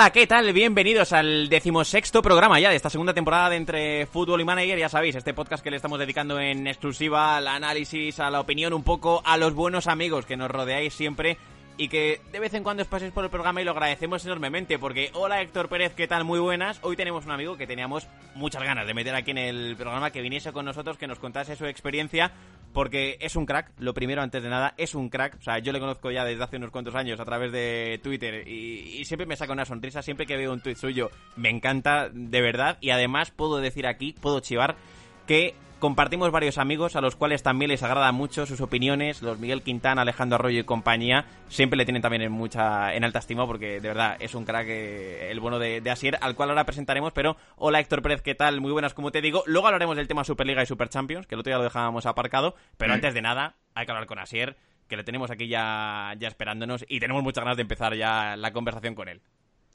Hola, ¿qué tal? Bienvenidos al decimosexto programa ya de esta segunda temporada de Entre Fútbol y Manager. Ya sabéis, este podcast que le estamos dedicando en exclusiva al análisis, a la opinión, un poco a los buenos amigos que nos rodeáis siempre y que de vez en cuando os paséis por el programa y lo agradecemos enormemente porque hola Héctor Pérez, ¿qué tal? Muy buenas. Hoy tenemos un amigo que teníamos muchas ganas de meter aquí en el programa, que viniese con nosotros, que nos contase su experiencia porque es un crack, lo primero antes de nada, es un crack. O sea, yo le conozco ya desde hace unos cuantos años a través de Twitter y, siempre me saca una sonrisa, siempre que veo un tweet suyo me encanta de verdad y además puedo decir aquí, puedo chivar que compartimos varios amigos a los cuales también les agrada mucho sus opiniones, los Miguel Quintana, Alejandro Arroyo y compañía, siempre le tienen también en mucha en alta estima porque de verdad es un crack eh, el bueno de, de, Asier, al cual ahora presentaremos, pero hola Héctor Pérez, ¿qué tal? Muy buenas, como te digo. Luego hablaremos del tema Superliga y Super Champions, que el otro día lo dejábamos aparcado, pero mm. antes de nada hay que hablar con Asier, que le tenemos aquí ya, ya esperándonos y tenemos muchas ganas de empezar ya la conversación con él.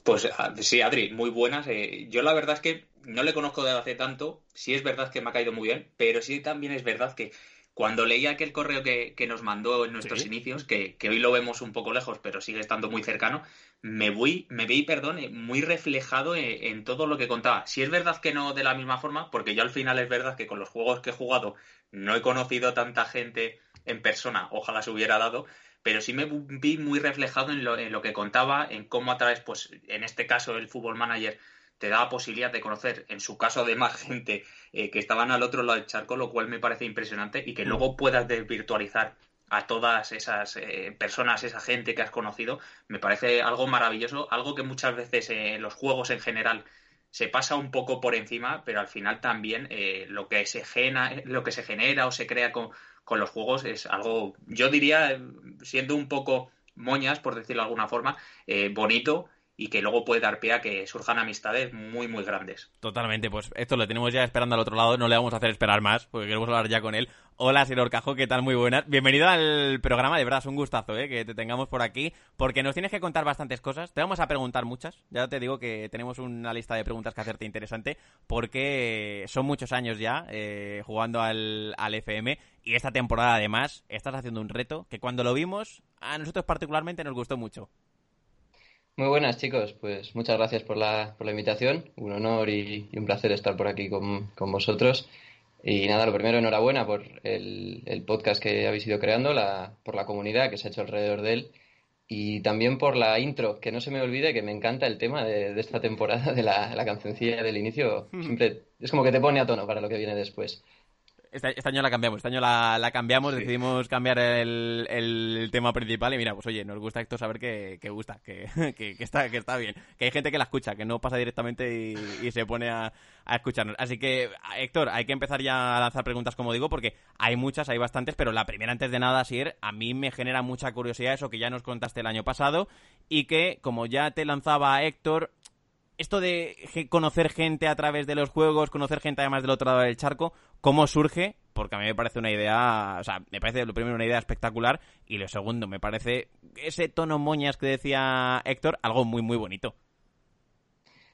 Pues sí, Adri, muy buenas. Eh, yo la verdad es que no le conozco desde hace tanto. Sí es verdad que me ha caído muy bien, pero sí también es verdad que cuando leía aquel correo que, nos mandó en nuestros inicios, que, hoy lo vemos un poco lejos, pero sigue estando muy cercano, me voy, me vi, perdón, muy reflejado en, todo lo que contaba. Si es verdad que no de la misma forma, porque yo al final es verdad que con los juegos que he jugado no he conocido tanta gente en persona, ojalá se hubiera dado, pero sí me vi muy reflejado en lo, en lo que contaba, en cómo a través, pues en este caso el Fútbol Manager te da la posibilidad de conocer, en su caso de más gente eh, que estaban al otro lado del charco, lo cual me parece impresionante y que mm. luego puedas desvirtualizar a todas esas eh, personas, esa gente que has conocido, me parece algo maravilloso, algo que muchas veces en los juegos en general se pasa un poco por encima, pero al final también eh, lo, que se genera, lo que se genera o se crea con, con los juegos es algo, yo diría, siendo un poco moñas, por decirlo de alguna forma, eh, bonito y que luego puede dar pie a que surjan amistades muy, muy grandes. Totalmente, pues esto lo tenemos ya esperando al otro lado, no le vamos a hacer esperar más, porque queremos hablar ya con él. Hola, señor Cajo, ¿qué tal? Muy buenas. Bienvenido al programa, de verdad es un gustazo ¿eh? que te tengamos por aquí, porque nos tienes que contar bastantes cosas. Te vamos a preguntar muchas. Ya te digo que tenemos una lista de preguntas que hacerte interesante, porque son muchos años ya eh, jugando al, al FM y esta temporada además estás haciendo un reto que cuando lo vimos a nosotros particularmente nos gustó mucho. Muy buenas chicos, pues muchas gracias por la, por la invitación, un honor y, un placer estar por aquí con, con vosotros. Y nada, lo primero, enhorabuena por el, el, podcast que habéis ido creando, la, por la comunidad que se ha hecho alrededor de él y también por la intro, que no se me olvide que me encanta el tema de, de esta temporada, de la, la cancioncilla del inicio. Siempre es como que te pone a tono para lo que viene después. Este, este, año la cambiamos, este año la, cambiamos, decidimos cambiar el, tema principal y mira, pues oye, nos gusta esto saber que, gusta, que, está, que está bien, que hay gente que la escucha, que no pasa directamente y, se pone a, escucharnos. Así que, Héctor, hay que empezar ya a lanzar preguntas, como digo, porque hay muchas, hay bastantes, pero la primera, antes de nada, Sier, a mí me genera mucha curiosidad eso que ya nos contaste el año pasado y que, como ya te lanzaba Héctor, esto de conocer gente a través de los juegos, conocer gente además del otro lado del charco, ¿cómo surge? Porque a mí me parece una idea, o sea, me parece lo primero una idea espectacular y lo segundo, me parece ese tono moñas que decía Héctor, algo muy, muy bonito.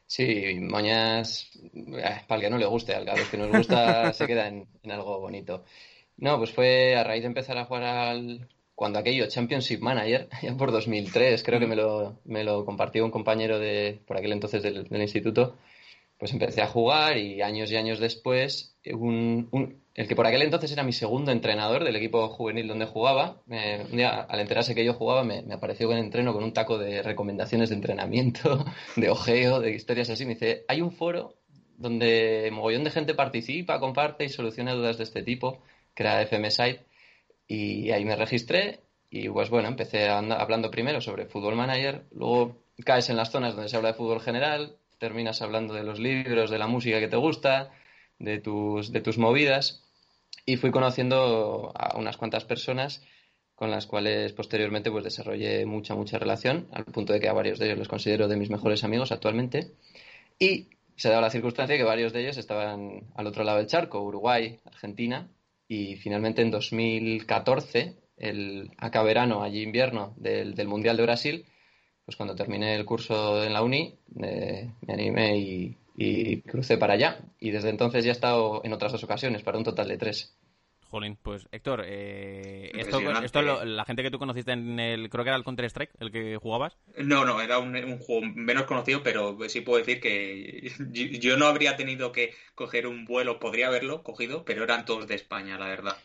Sí, moñas, eh, para el que no le guste, al que nos gusta se queda en algo bonito. No, pues fue a raíz de empezar a jugar al, cuando aquello, Championship Manager, ya por 2003, creo que me lo, me lo compartió un compañero de, por aquel entonces del, instituto, pues empecé a jugar y años y años después, un, el que por aquel entonces era mi segundo entrenador del equipo juvenil donde jugaba, un día al enterarse que yo jugaba me, me apareció con entreno con un taco de recomendaciones de entrenamiento, de ojeo, de historias así. Me dice, hay un foro donde mogollón de gente participa, comparte y soluciona dudas de este tipo, que era FM Site y ahí me registré y pues bueno, empecé hablando primero sobre Fútbol Manager, luego caes en las zonas donde se habla de fútbol general, terminas hablando de los libros, de la música que te gusta, de tus, de tus movidas y fui conociendo a unas cuantas personas con las cuales posteriormente pues desarrollé mucha, mucha relación, al punto de que a varios de ellos los considero de mis mejores amigos actualmente. Y se da la circunstancia que varios de ellos estaban al otro lado del charco, Uruguay, Argentina, y finalmente en 2014, el acá verano, allí invierno del, del, Mundial de Brasil, pues cuando terminé el curso en la uni, me animé y, crucé para allá. Y desde entonces ya he estado en otras dos ocasiones, para un total de tres. Jolín, pues Héctor, eh, esto, esto la gente que tú conociste en el, creo que era el Counter-Strike, el que jugabas. No, no, era un, juego menos conocido, pero sí puedo decir que yo, no habría tenido que coger un vuelo, podría haberlo cogido, pero eran todos de España, la verdad.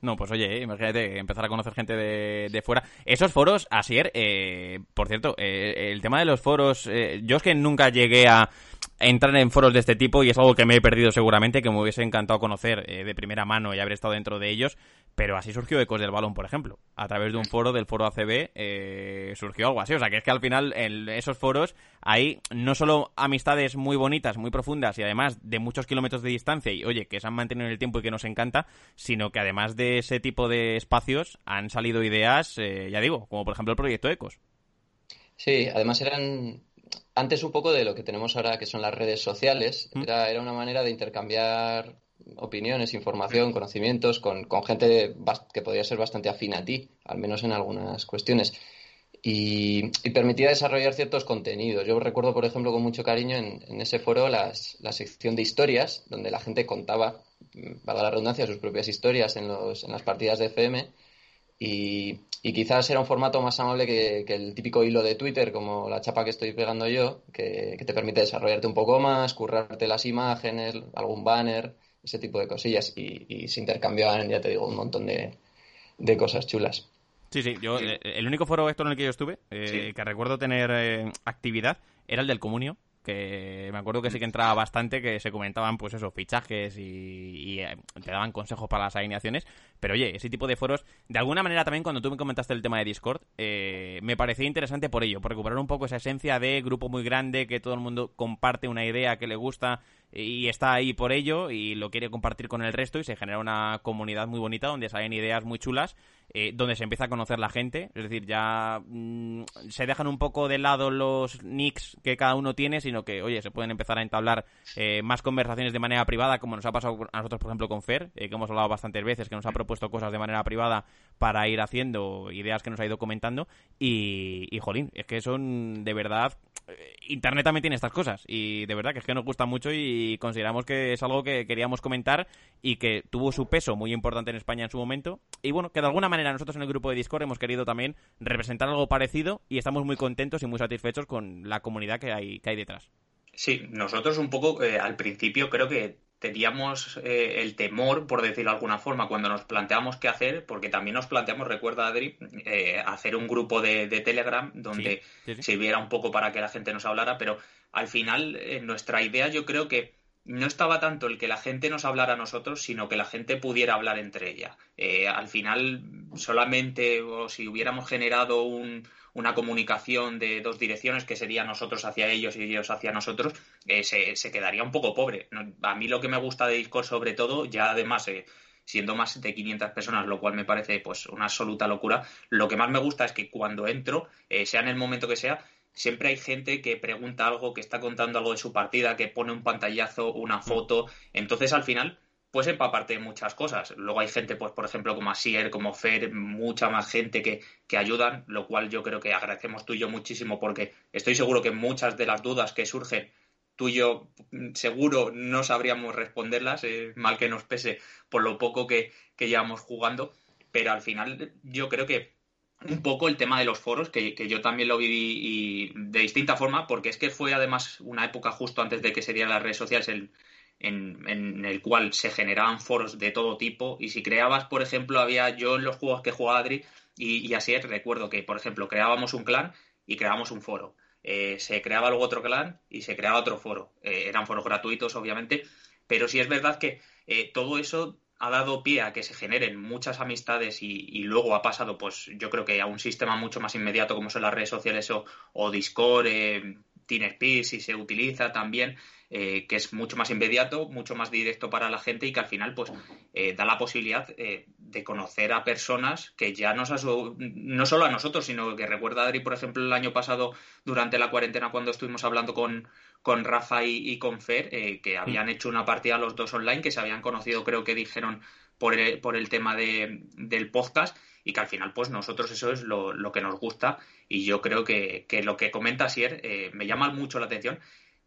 No, pues oye, imagínate empezar a conocer gente de, fuera. Esos foros, Asier, eh, por cierto, eh, el tema de los foros, eh, yo es que nunca llegué a entrar en foros de este tipo y es algo que me he perdido seguramente, que me hubiese encantado conocer eh, de primera mano y haber estado dentro de ellos, pero así surgió Ecos del Balón, por ejemplo. A través de un foro del foro ACB eh, surgió algo así. O sea, que es que al final en esos foros hay no solo amistades muy bonitas, muy profundas y además de muchos kilómetros de distancia y oye, que se han mantenido en el tiempo y que nos encanta, sino que además de ese tipo de espacios han salido ideas, eh, ya digo, como por ejemplo el proyecto Ecos. Sí, además eran antes un poco de lo que tenemos ahora, que son las redes sociales. Era, era una manera de intercambiar opiniones, información, conocimientos con, gente que podría ser bastante afín a ti, al menos en algunas cuestiones. Y, permitía desarrollar ciertos contenidos. Yo recuerdo, por ejemplo, con mucho cariño en, ese foro las, la sección de historias, donde la gente contaba, para la redundancia, sus propias historias en, los, en las partidas de FM y, quizás era un formato más amable que, el típico hilo de Twitter, como la chapa que estoy pegando yo, que, te permite desarrollarte un poco más, currarte las imágenes, algún banner, ese tipo de cosillas. Y, se intercambiaban, ya te digo, un montón de, cosas chulas. Sí, sí, yo, eh, el único foro esto en el que yo estuve, eh, que recuerdo tener eh, actividad, era el del Comunio, que me acuerdo que sí que entraba bastante, que se comentaban, pues esos fichajes y, eh, te daban consejos para las alineaciones. Pero oye, ese tipo de foros, de alguna manera también cuando tú me comentaste el tema de Discord, eh, me parecía interesante por ello, por recuperar un poco esa esencia de grupo muy grande, que todo el mundo comparte una idea que le gusta y está ahí por ello y lo quiere compartir con el resto y se genera una comunidad muy bonita donde salen ideas muy chulas, eh, donde se empieza a conocer la gente, es decir, ya mm, se dejan un poco de lado los nicks que cada uno tiene, sino que, oye, se pueden empezar a entablar eh, más conversaciones de manera privada, como nos ha pasado a nosotros, por ejemplo, con Fer, eh, que hemos hablado bastantes veces, que nos ha propuesto cosas de manera privada para ir haciendo ideas que nos ha ido comentando. Y, y jolín, es que son de verdad Internet también tiene estas cosas. Y de verdad que es que nos gusta mucho y consideramos que es algo que queríamos comentar y que tuvo su peso muy importante en España en su momento y bueno, que de alguna manera nosotros en el grupo de Discord hemos querido también representar algo parecido y estamos muy contentos y muy satisfechos con la comunidad que hay, que hay detrás. Sí, nosotros un poco eh, al principio creo que teníamos eh, el temor, por decirlo de alguna forma, cuando nos planteamos qué hacer, porque también nos planteamos, recuerda Adri, eh, hacer un grupo de, Telegram donde sirviera un poco para que la gente nos hablara, pero al final eh, nuestra idea yo creo que no estaba tanto el que la gente nos hablara a nosotros, sino que la gente pudiera hablar entre ella. al final, solamente o si hubiéramos generado un, una comunicación de dos direcciones, que sería nosotros hacia ellos y ellos hacia nosotros, eh, se, quedaría un poco pobre. A mí lo que me gusta de Discord sobre todo, ya además... Eh, siendo más de 500 personas, lo cual me parece pues una absoluta locura. Lo que más me gusta es que cuando entro, eh, sea en el momento que sea, siempre hay gente que pregunta algo, que está contando algo de su partida, que pone un pantallazo, una foto. Entonces, al final, pues empaparte de muchas cosas. Luego hay gente, pues por ejemplo, como Asier, como Fer, mucha más gente que, que ayudan, lo cual yo creo que agradecemos tú y yo muchísimo porque estoy seguro que muchas de las dudas que surgen tú y yo mm, seguro no sabríamos responderlas, eh, mal que nos pese por lo poco que, que, llevamos jugando, pero al final yo creo que un poco el tema de los foros, que, yo también lo viví y de distinta forma, porque es que fue además una época justo antes de que se las redes sociales, el, en, el cual se generaban foros de todo tipo y si creabas, por ejemplo, había yo en los juegos que jugaba Adri y, así es, recuerdo que, por ejemplo, creábamos un clan y creábamos un foro. Eh, se creaba luego otro clan y se creaba otro foro. Eh, eran foros gratuitos, obviamente, pero sí es verdad que eh, todo eso ha dado pie a que se generen muchas amistades y, luego ha pasado, pues yo creo que a un sistema mucho más inmediato como son las redes sociales o, Discord, eh, TeamSpeak si se utiliza también, eh, que es mucho más inmediato, mucho más directo para la gente y que al final pues eh, da la posibilidad eh, de conocer a personas que ya nos no solo a nosotros, sino que recuerda Adri, por ejemplo, el año pasado durante la cuarentena cuando estuvimos hablando con, con Rafa y, con Fer, que habían hecho una partida los dos online, que se habían conocido, creo que dijeron, por el, por el tema de, del podcast y que al final pues nosotros eso es lo, lo que nos gusta y yo creo que, que lo que comenta Sier eh, me llama mucho la atención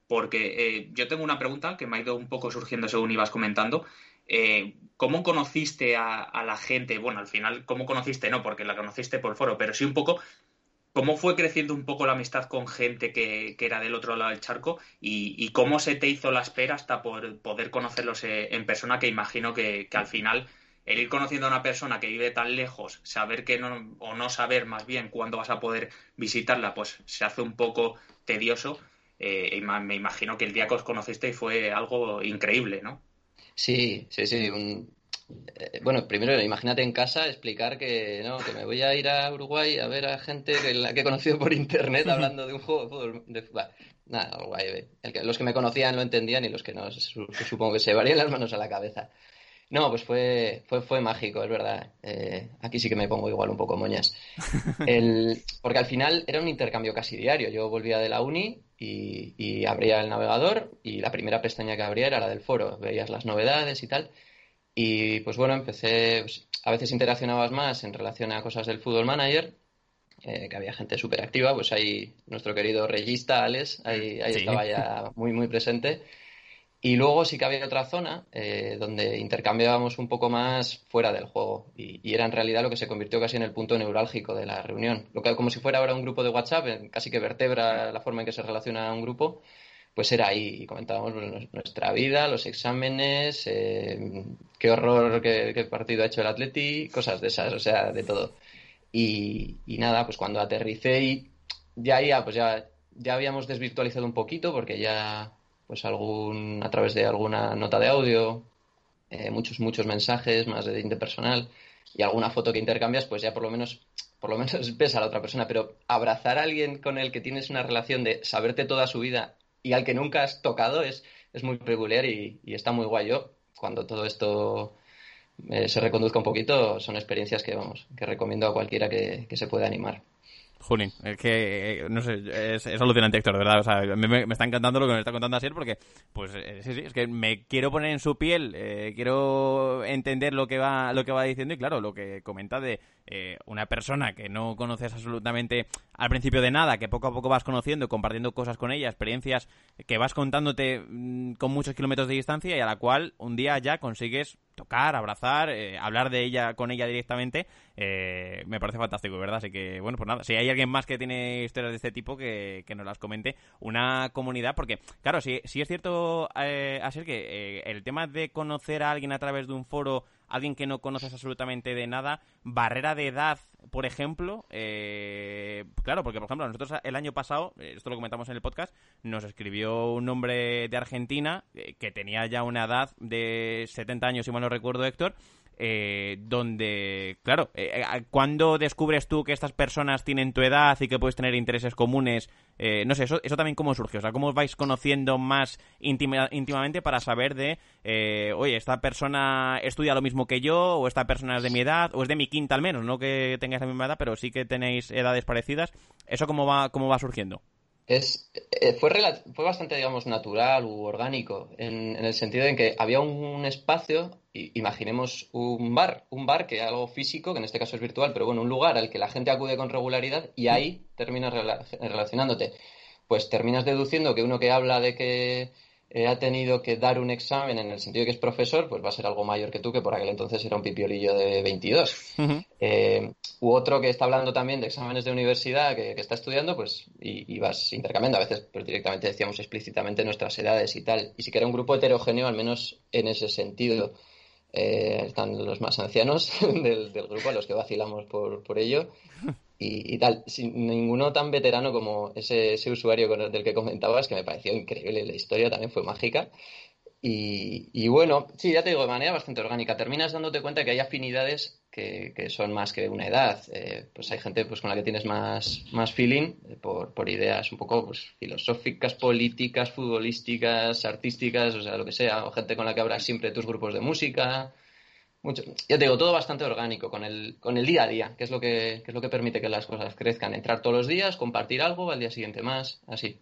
porque eh, yo tengo una pregunta que me ha ido un poco surgiendo según ibas comentando eh, ¿cómo conociste a, la gente? Bueno, al final, ¿cómo conociste? No, porque la conociste por foro, pero sí un poco, ¿cómo fue creciendo un poco la amistad con gente que, era del otro lado del charco? Y, cómo se te hizo la espera hasta por poder conocerlos eh, en persona? Que imagino que, al final el ir conociendo a una persona que vive tan lejos, saber que no, o no saber más bien cuándo vas a poder visitarla, pues se hace un poco tedioso. Eh, me imagino que el día que os conociste fue algo increíble, ¿no? Sí, sí, sí. Eh, bueno, primero imagínate en casa explicar que no, que me voy a ir a Uruguay a ver a gente que, la que he conocido por internet hablando de un juego de fútbol. De, nada, Uruguay. los que me conocían lo entendían y los que no, supongo que se varían las manos a la cabeza. No, pues fue, fue, fue mágico, es verdad. Eh, aquí sí que me pongo igual un poco moñas. El, porque al final era un intercambio casi diario. Yo volvía de la uni y, abría el navegador y la primera pestaña que abría era la del foro. Veías las novedades y tal. Y pues bueno, empecé, pues, a veces interaccionabas más en relación a cosas del Fútbol Manager, eh, que había gente súper activa, pues ahí nuestro querido regista Alex, ahí, ahí estaba ya muy, muy presente. Y luego sí que había otra zona eh, donde intercambiábamos un poco más fuera del juego y, era en realidad lo que se convirtió casi en el punto neurálgico de la reunión. Lo que como si fuera ahora un grupo de WhatsApp, casi que vertebra la forma en que se relaciona un grupo, pues era ahí comentábamos nuestra vida, los exámenes, eh, qué horror, qué, partido ha hecho el Atleti, cosas de esas, o sea, de todo. Y, y nada, pues cuando aterricé y ya, ya, pues ya, ya habíamos desvirtualizado un poquito porque ya pues algún, a través de alguna nota de audio, eh, muchos, muchos mensajes, más de interpersonal y alguna foto que intercambias, pues ya por lo menos, por lo menos ves a la otra persona. Pero abrazar a alguien con el que tienes una relación de saberte toda su vida y al que nunca has tocado es, es muy peculiar y, está muy guay. Yo, cuando todo esto eh, se reconduzca un poquito, son experiencias que, vamos, que recomiendo a cualquiera que se pueda animar. Junín, es que, eh, no sé, es, alucinante, Héctor, de verdad. O sea, me, está encantando lo que me está contando así porque, pues, eh, sí, sí, es que me quiero poner en su piel, eh, quiero entender lo que va lo que va diciendo y, claro, lo que comenta de una persona que no conoces absolutamente al principio de nada, que poco a poco vas conociendo, compartiendo cosas con ella, experiencias que vas contándote mm, con muchos kilómetros de distancia y a la cual un día ya consigues tocar, abrazar, eh, hablar de ella con ella directamente, eh, me parece fantástico, ¿verdad? Así que, bueno, pues nada, si hay alguien más que tiene historias de este tipo, que, que nos las comente. Una comunidad, porque, claro, si, si es cierto, eh, ser que eh, el tema de conocer a alguien a través de un foro alguien que no conoces absolutamente de nada, barrera de edad, por ejemplo, eh, claro, porque por ejemplo nosotros el año pasado, eh, esto lo comentamos en el podcast, nos escribió un hombre de Argentina eh, que tenía ya una edad de 70 años, si mal no recuerdo, Héctor, eh, donde, claro, eh, eh cuando descubres tú que estas personas tienen tu edad y que puedes tener intereses comunes, no sé, eso, eso también cómo surge, o sea, cómo os vais conociendo más íntimamente para saber de, oye, esta persona estudia lo mismo que yo, o esta persona es de mi edad, o es de mi quinta al menos, no que tengáis la misma edad, pero sí que tenéis edades parecidas, ¿eso cómo va, cómo va surgiendo? Es, fue, fue bastante, digamos, natural u orgánico, en, el sentido en que había un, espacio, imaginemos un bar, un bar que es algo físico, que en este caso es virtual, pero bueno, un lugar al que la gente acude con regularidad y ahí terminas relacionándote. Pues terminas deduciendo que uno que habla de que eh, ha tenido que dar un examen en el sentido de que es profesor, pues va a ser algo mayor que tú, que por aquel entonces era un pipiolillo de 22. Eh, u otro que está hablando también de exámenes de universidad, que, está estudiando, pues y, vas intercambiando. A veces pues, directamente decíamos explícitamente nuestras edades y tal. Y si que era un grupo heterogéneo, al menos en ese sentido. Eh, están los más ancianos del, grupo, a los que vacilamos por, por ello y, tal. Sin ninguno tan veterano como ese, ese usuario del que comentabas, que me pareció increíble. La historia también fue mágica. Y, bueno, sí, ya te digo, de manera bastante orgánica. Terminas dándote cuenta que hay afinidades que, que son más que una edad. Eh, pues hay gente pues, con la que tienes más, más feeling eh, por, por, ideas un poco pues, filosóficas, políticas, futbolísticas, artísticas, o sea, lo que sea. O gente con la que habrás siempre tus grupos de música mucho, ya te digo, todo bastante orgánico con el, con el día a día, que es, lo que, es lo que permite que las cosas crezcan. Entrar todos los días, compartir algo, al día siguiente más, así.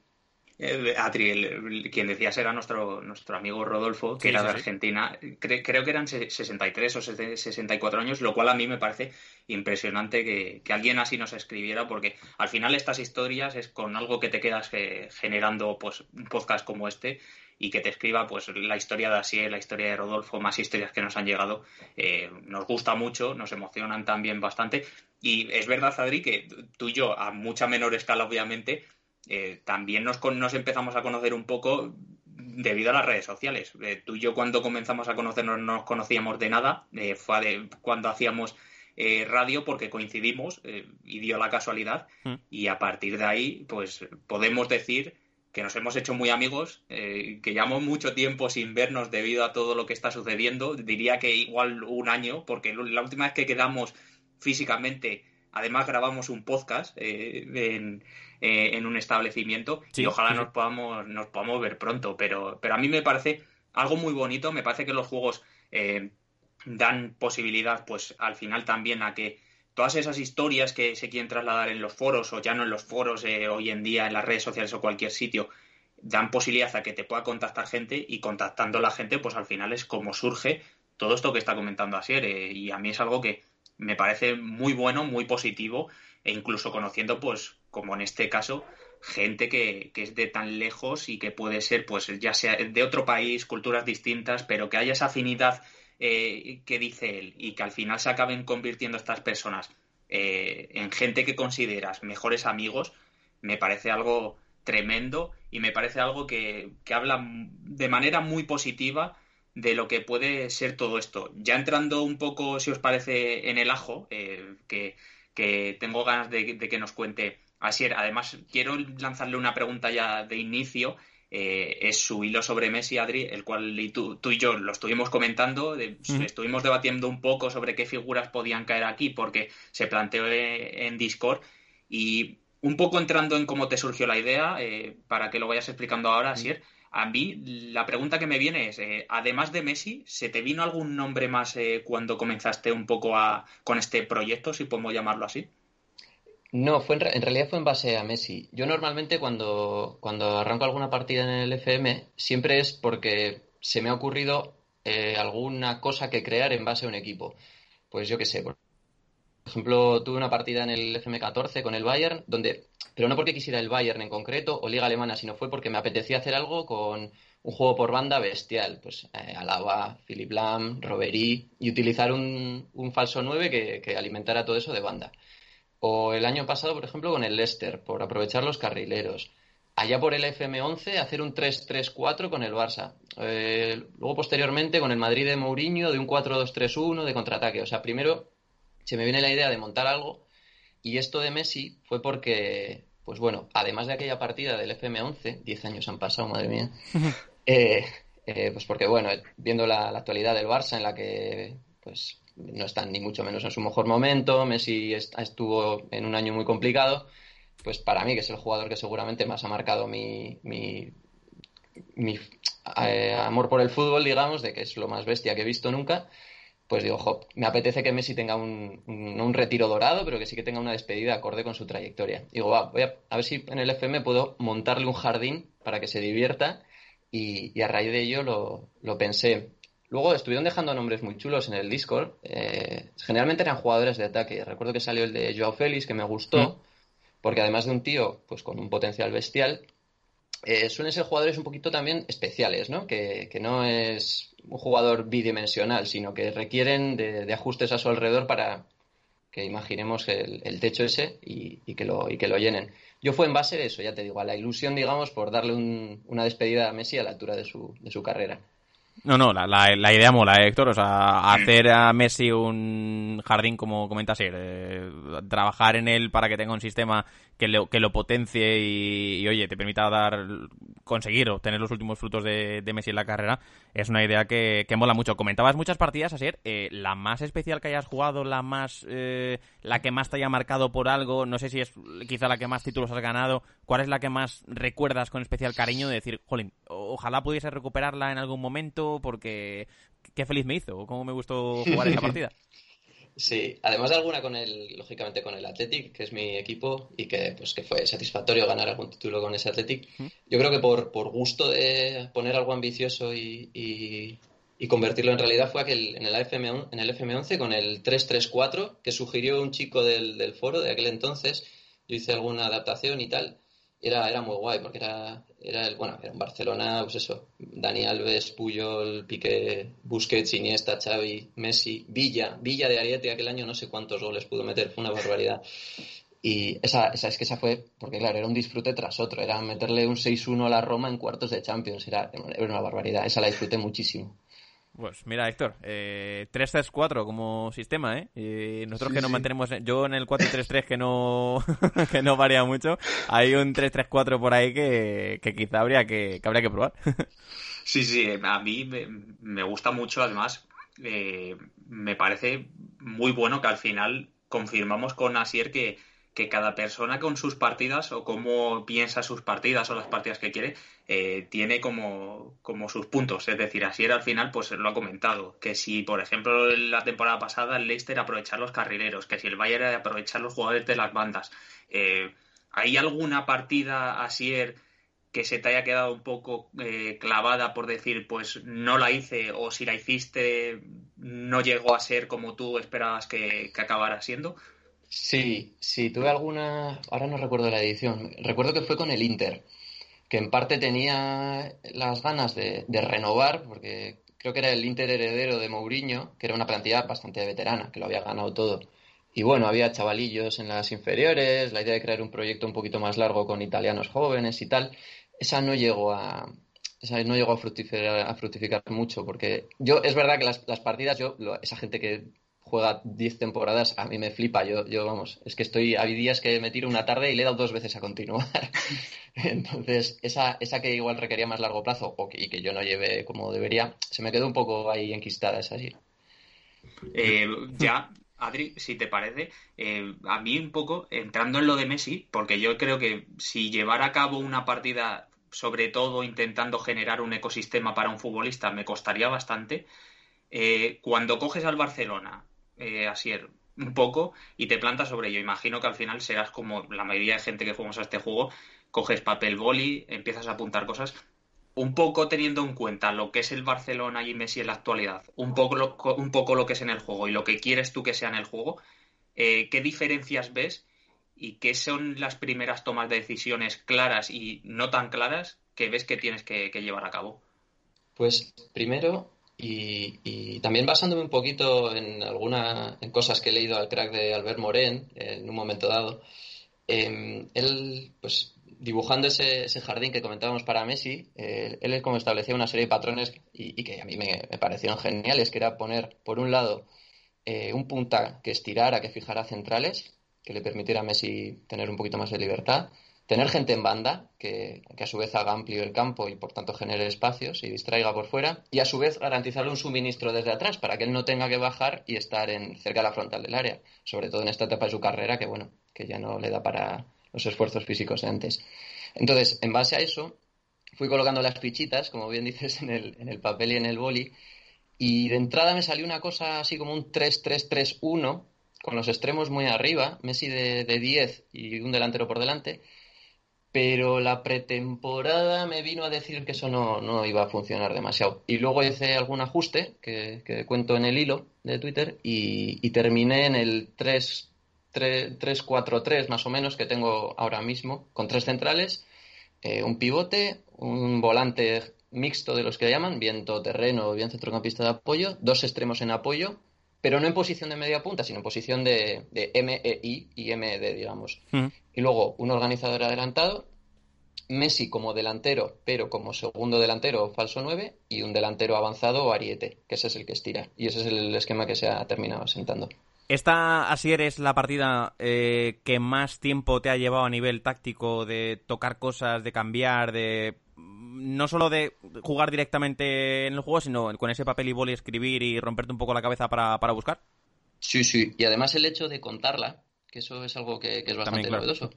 Eh, Atri, quien decías era nuestro, nuestro amigo Rodolfo, que era de Argentina. creo que eran 63 o 64 años, lo cual a mí me parece impresionante que, alguien así nos escribiera, porque al final estas historias es con algo que te quedas eh, generando pues, un podcast como este y que te escriba pues la historia de Asier, la historia de Rodolfo, más historias que nos han llegado. Eh, nos gusta mucho, nos emocionan también bastante. Y es verdad, Adri, que tú y yo, a mucha menor escala, obviamente, eh, también nos, nos empezamos a conocer un poco debido a las redes sociales. Eh, tú y yo cuando comenzamos a conocernos no nos conocíamos de nada, fue de, cuando hacíamos radio porque coincidimos y dio la casualidad mm. y a partir de ahí pues podemos decir que nos hemos hecho muy amigos, eh, que llevamos mucho tiempo sin vernos debido a todo lo que está sucediendo. Diría que igual un año, porque la última vez que quedamos físicamente, además grabamos un podcast eh, en, eh, en, un establecimiento y ojalá nos podamos nos podamos ver pronto. Pero, pero a mí me parece algo muy bonito. Me parece que los juegos dan posibilidad, pues al final también a que todas esas historias que se quieren trasladar en los foros o ya no en los foros eh, hoy en día en las redes sociales o cualquier sitio dan posibilidad a que te pueda contactar gente y contactando a la gente pues al final es como surge todo esto que está comentando Asier eh, y a mí es algo que me parece muy bueno, muy positivo e incluso conociendo pues como en este caso gente que, que, es de tan lejos y que puede ser pues ya sea de otro país, culturas distintas, pero que haya esa afinidad eh, que dice él y que al final se acaben convirtiendo estas personas eh, en gente que consideras mejores amigos, me parece algo tremendo y me parece algo que, habla de manera muy positiva de lo que puede ser todo esto. Ya entrando un poco, si os parece, en el ajo, eh, que, tengo ganas de, de, que nos cuente Asier. Además, quiero lanzarle una pregunta ya de inicio eh, es su hilo sobre Messi, Adri, el cual tú, y yo lo estuvimos comentando, estuvimos debatiendo un poco sobre qué figuras podían caer aquí, porque se planteó eh, en Discord y un poco entrando en cómo te surgió la idea, eh, para que lo vayas explicando ahora, Asier, a mí la pregunta que me viene es, además de Messi, ¿se te vino algún nombre más cuando comenzaste un poco a, con este proyecto, si podemos llamarlo así? No, fue en, realidad fue en base a Messi. Yo normalmente cuando, cuando arranco alguna partida en el FM siempre es porque se me ha ocurrido eh, alguna cosa que crear en base a un equipo. Pues yo qué sé, ejemplo, tuve una partida en el FM14 con el Bayern, donde, pero no porque quisiera el Bayern en concreto o Liga Alemana, sino fue porque me apetecía hacer algo con un juego por banda bestial, pues eh, Alaba, Philip Lam, Robery, y utilizar un, un falso 9 que, que alimentara todo eso de banda. O el año pasado, por ejemplo, con el Leicester, por aprovechar los carrileros. Allá por el FM11, hacer un 3-3-4 con el Barça. Eh, luego, posteriormente, con el Madrid de Mourinho, de un 4-2-3-1 de contraataque. O sea, primero se me viene la idea de montar algo. Y esto de Messi fue porque, pues bueno, además de aquella partida del FM11, 10 años han pasado, madre mía. Eh, eh, pues porque, bueno, viendo la, la actualidad del Barça, en la que pues no están ni mucho menos en su mejor momento, Messi estuvo en un año muy complicado, pues para mí, que es el jugador que seguramente más ha marcado mi, mi, eh, amor por el fútbol, digamos, de que es lo más bestia que he visto nunca, pues digo, jo, me apetece que Messi tenga un, un, retiro dorado, pero que sí que tenga una despedida acorde con su trayectoria. Digo, va, voy a, ver si en el FM puedo montarle un jardín para que se divierta y, a raíz de ello lo, lo pensé. Luego estuvieron dejando nombres muy chulos en el Discord. Eh, generalmente eran jugadores de ataque. Recuerdo que salió el de Joao Félix, que me gustó, mm. porque además de un tío pues con un potencial bestial, eh, suelen ser jugadores un poquito también especiales, ¿no? Que, no es un jugador bidimensional, sino que requieren de, ajustes a su alrededor para que imaginemos el, techo ese y, que lo, y que lo llenen. Yo fue en base de eso, ya te digo, a la ilusión, digamos, por darle una despedida a Messi a la altura de su, de su carrera. No, no, la, la, idea mola, ¿eh, Héctor. O sea, hacer a Messi un jardín, como comentas, eh, trabajar en él para que tenga un sistema que lo, que lo potencie y, oye, te permita dar conseguir obtener los últimos frutos de, Messi en la carrera, es una idea que, que mola mucho. Comentabas muchas partidas, ayer, eh, la más especial que hayas jugado, la más eh, la que más te haya marcado por algo, no sé si es quizá la que más títulos has ganado, ¿cuál es la que más recuerdas con especial cariño de decir, jolín, ojalá pudiese recuperarla en algún momento porque qué feliz me hizo, cómo me gustó jugar esa partida? Sí, además de alguna con el, lógicamente con el Athletic, que es mi equipo, y que pues que fue satisfactorio ganar algún título con ese Athletic. Yo creo que por, por gusto de poner algo ambicioso y, y, convertirlo en realidad fue aquel en el FM en el FM11 con el 334 que sugirió un chico del, del foro de aquel entonces. Yo hice alguna adaptación y tal. Era, era muy guay porque era, era el, bueno, era un Barcelona, pues eso, Dani Alves, Puyol, Piqué, Busquets, Iniesta, Xavi, Messi, Villa, Villa de Ariete aquel año no sé cuántos goles pudo meter, fue una barbaridad. Y esa, esa es que esa fue, porque claro, era un disfrute tras otro, era meterle un 6-1 a la Roma en cuartos de Champions, era, era una barbaridad, esa la disfruté muchísimo. Pues mira, Héctor, eh, 3-3-4 como sistema, ¿eh? nosotros que nos mantenemos, yo en el 4-3-3 que no, que no varía mucho, hay un 3-3-4 por ahí que, que quizá habría que, que, habría que probar. sí, sí, a mí me, me gusta mucho, además, eh, me parece muy bueno que al final confirmamos con Asier que que cada persona con sus partidas o cómo piensa sus partidas o las partidas que quiere, eh, tiene como, como, sus puntos. Es decir, así era al final, pues lo ha comentado. Que si, por ejemplo, la temporada pasada el Leicester aprovechar los carrileros, que si el Bayern aprovechar los jugadores de las bandas. Eh, ¿Hay alguna partida, Asier, que se te haya quedado un poco eh, clavada por decir, pues no la hice, o si la hiciste, no llegó a ser como tú esperabas que, que acabara siendo? Sí, sí, tuve alguna, ahora no recuerdo la edición, recuerdo que fue con el Inter, que en parte tenía las ganas de, renovar, porque creo que era el Inter heredero de Mourinho, que era una plantilla bastante veterana, que lo había ganado todo. Y bueno, había chavalillos en las inferiores, la idea de crear un proyecto un poquito más largo con italianos jóvenes y tal, esa no llegó a, esa no llegó a fructificar, a fructificar mucho, porque yo, es verdad que las, las partidas, yo, esa gente que juega 10 temporadas, a mí me flipa. Yo, yo, vamos, es que estoy, hay días que me tiro una tarde y le he dado dos veces a continuar. Entonces, esa, esa que igual requería más largo plazo o y que yo no lleve como debería, se me quedó un poco ahí enquistada, es así. Eh, ya, Adri, si te parece, eh, a mí un poco, entrando en lo de Messi, porque yo creo que si llevara a cabo una partida, sobre todo intentando generar un ecosistema para un futbolista, me costaría bastante. Eh, cuando coges al Barcelona eh, así un poco y te plantas sobre ello. Imagino que al final serás como la mayoría de gente que jugamos a este juego, coges papel boli, empiezas a apuntar cosas, un poco teniendo en cuenta lo que es el Barcelona y Messi en la actualidad, un poco lo, un poco lo que es en el juego y lo que quieres tú que sea en el juego, eh, ¿qué diferencias ves y qué son las primeras tomas de decisiones claras y no tan claras que ves que tienes que llevar a cabo? Pues primero y, también basándome un poquito en alguna en cosas que he leído al crack de Albert Moren en un momento dado, em, él, pues dibujando ese, jardín que comentábamos para Messi, eh, él como establecía una serie de patrones y, que a mí me, parecieron geniales, que era poner, por un lado, eh, un punta que estirara, que fijara centrales, que le permitiera a Messi tener un poquito más de libertad, tener gente en banda, que, a su vez haga amplio el campo y por tanto genere espacios y distraiga por fuera, y a su vez garantizarle un suministro desde atrás para que él no tenga que bajar y estar en, cerca de la frontal del área, sobre todo en esta etapa de su carrera que bueno, que ya no le da para los esfuerzos físicos de antes. Entonces, en base a eso, fui colocando las fichitas, como bien dices, en el, en el papel y en el boli, y de entrada me salió una cosa así como un 3-3-3-1, con los extremos muy arriba, Messi de, de 10 y un delantero por delante, pero la pretemporada me vino a decir que eso no, iba a funcionar demasiado. Y luego hice algún ajuste que, cuento en el hilo de Twitter y, terminé en el 3-4-3 más o menos que tengo ahora mismo, con tres centrales, eh, un pivote, un volante mixto de los que llaman, bien terreno o bien centrocampista de apoyo, dos extremos en apoyo, pero no en posición de media punta, sino en posición de, de MEI y MED, digamos. Mm. Y luego un organizador adelantado, Messi como delantero, pero como segundo delantero o falso 9, y un delantero avanzado o ariete, que ese es el que estira. Y ese es el esquema que se ha terminado asentando. ¿Esta así eres la partida eh, que más tiempo te ha llevado a nivel táctico de tocar cosas, de cambiar, de no solo de jugar directamente en el juego, sino con ese papel y boli escribir y romperte un poco la cabeza para, para buscar? Sí, sí. Y además el hecho de contarla, que eso es algo que, es bastante novedoso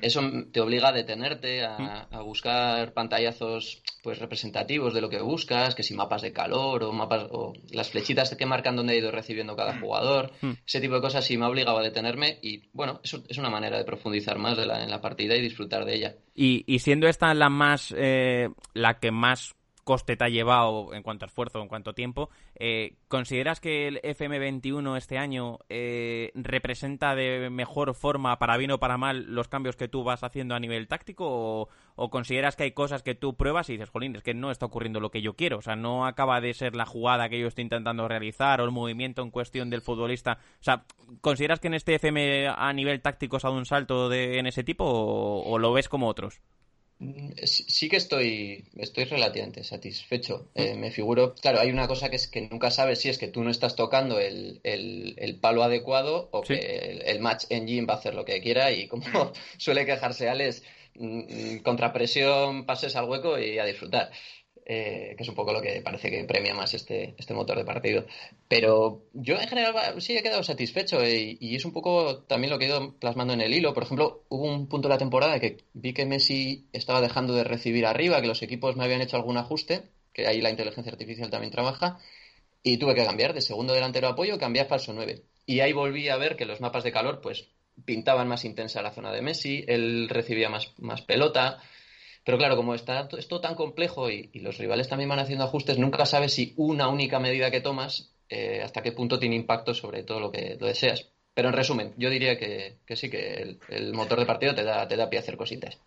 eso te obliga a detenerte, a, mm. buscar pantallazos pues representativos de lo que buscas, que si mapas de calor o mapas o las flechitas que marcan dónde ha ido recibiendo cada mm. jugador, mm. ese tipo de cosas sí me ha obligado a detenerme y bueno, eso es una manera de profundizar más en la partida y disfrutar de ella. Y, siendo esta la más, eh, la que más coste te ha llevado en cuanto a esfuerzo, en cuanto a tiempo. Eh, ¿Consideras que el FM21 este año eh, representa de mejor forma, para bien o para mal, los cambios que tú vas haciendo a nivel táctico? ¿O, consideras que hay cosas que tú pruebas y dices, jolín, es que no está ocurriendo lo que yo quiero? O sea, no acaba de ser la jugada que yo estoy intentando realizar o el movimiento en cuestión del futbolista. O sea, ¿consideras que en este FM a nivel táctico has dado un salto de, en ese tipo o lo ves como otros? Mm, sí que estoy, estoy relativamente satisfecho. Eh, me figuro, claro, hay una cosa que es que nunca sabes si es que tú no estás tocando el, el, palo adecuado o que el, match engine va a hacer lo que quiera y como suele quejarse Alex, mm, mm, contra presión pases al hueco y a disfrutar. Eh, que es un poco lo que parece que premia más este, este motor de partido. Pero yo en general sí he quedado satisfecho y, es un poco también lo que he ido plasmando en el hilo. Por ejemplo, hubo un punto de la temporada que vi que Messi estaba dejando de recibir arriba, que los equipos me habían hecho algún ajuste, que ahí la inteligencia artificial también trabaja, y tuve que cambiar de segundo delantero apoyo, cambiar falso 9. Y ahí volví a ver que los mapas de calor pues pintaban más intensa la zona de Messi, él recibía más, más pelota, pero claro, como está esto tan complejo y, los rivales también van haciendo ajustes, nunca sabes si una única medida que tomas eh, hasta qué punto tiene impacto sobre todo lo que lo deseas. Pero en resumen, yo diría que, sí, que el, motor de partido te da, te da pie a hacer cositas.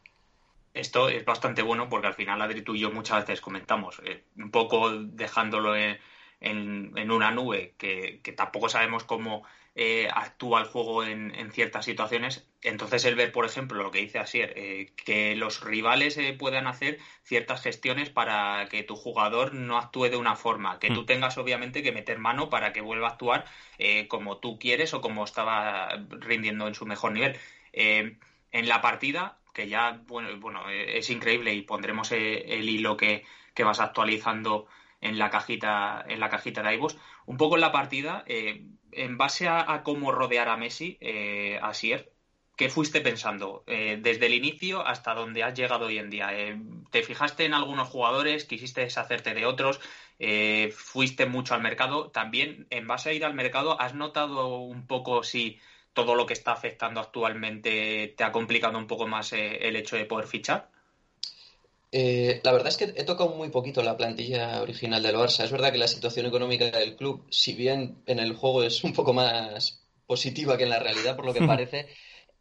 Esto es bastante bueno porque al final, Adri, tú y yo muchas veces comentamos, eh, un poco dejándolo en, en, una nube que, que, tampoco sabemos cómo eh, actúa el juego en, ciertas situaciones. Entonces el ver, por ejemplo, lo que dice Asier, eh, que los rivales eh, puedan hacer ciertas gestiones para que tu jugador no actúe de una forma, que tú mm. tengas obviamente que meter mano para que vuelva a actuar como tú quieres o como estaba rindiendo en su mejor nivel. en la partida, que ya bueno, bueno es increíble y pondremos el hilo que, que vas actualizando en la cajita en la cajita de iVoox. Un poco en la partida, eh, en base a, cómo rodear a Messi, eh, a Sier, ¿qué fuiste pensando eh, desde el inicio hasta donde has llegado hoy en día? Eh, ¿Te fijaste en algunos jugadores? ¿Quisiste deshacerte de otros? ¿Fuiste mucho al mercado? También, en base a ir al mercado, ¿has notado un poco si todo lo que está afectando actualmente te ha complicado un poco más el hecho de poder fichar? Eh, la verdad es que he tocado muy poquito la plantilla original del Barça. Es verdad que la situación económica del club, si bien en el juego es un poco más positiva que en la realidad, por lo que parece,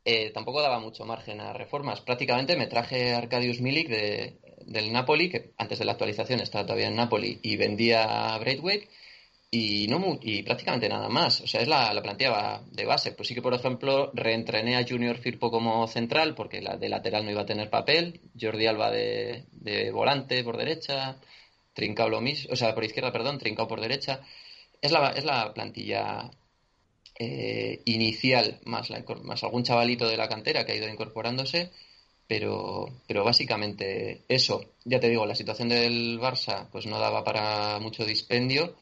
eh, tampoco daba mucho margen a reformas. Prácticamente me traje a Arcadius Milik del Napoli, que antes de la actualización estaba todavía en Napoli, y vendía a Braithwaite y no y prácticamente nada más. O sea, es la, la plantilla de base. Pues sí que, por ejemplo, reentrené a Junior Firpo como central, porque la de lateral no iba a tener papel. Jordi Alba de, de volante por derecha. Trincao lo mismo, o sea, por izquierda, perdón, Trincao por derecha. Es la, es la plantilla eh, inicial, más, la, más algún chavalito de la cantera que ha ido incorporándose. Pero, pero básicamente eso. Ya te digo, la situación del Barça pues no daba para mucho dispendio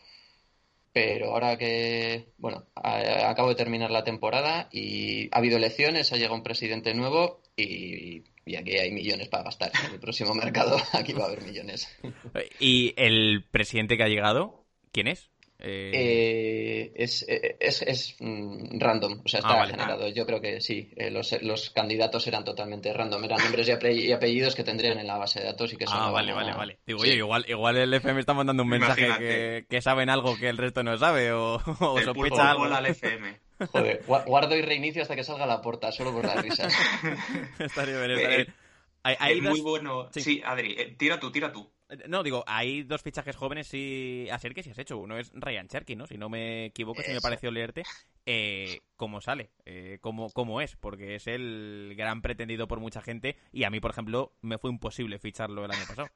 pero ahora que, bueno, acabo de terminar la temporada y ha habido elecciones, ha llegado un presidente nuevo y, aquí hay millones para gastar. En el próximo mercado aquí va a haber millones. ¿Y el presidente que ha llegado, quién es? Eh, eh, es, eh, es, es mm, random, o sea, está ah, generado. Yo creo que sí, los, los, candidatos eran totalmente random, eran nombres y, apellidos que tendrían en la base de datos y que Ah, vale, vale, vale. Digo, oye, igual, igual el FM está mandando un mensaje que, que, saben algo que el resto no sabe o, o sospecha algo. al FM. Joder, guardo y reinicio hasta que salga la puerta, solo por las risas. estaría bien, estaría bien. Hay, es muy bueno. Sí, Adri, tira tú, tira tú. No, digo, hay dos fichajes jóvenes y a ser que si has hecho. Uno es Ryan Cherky, ¿no? Si no me equivoco, si me pareció leerte. Eh, ¿Cómo sale? Eh, ¿cómo, ¿Cómo es? Porque es el gran pretendido por mucha gente y a mí, por ejemplo, me fue imposible ficharlo el año pasado.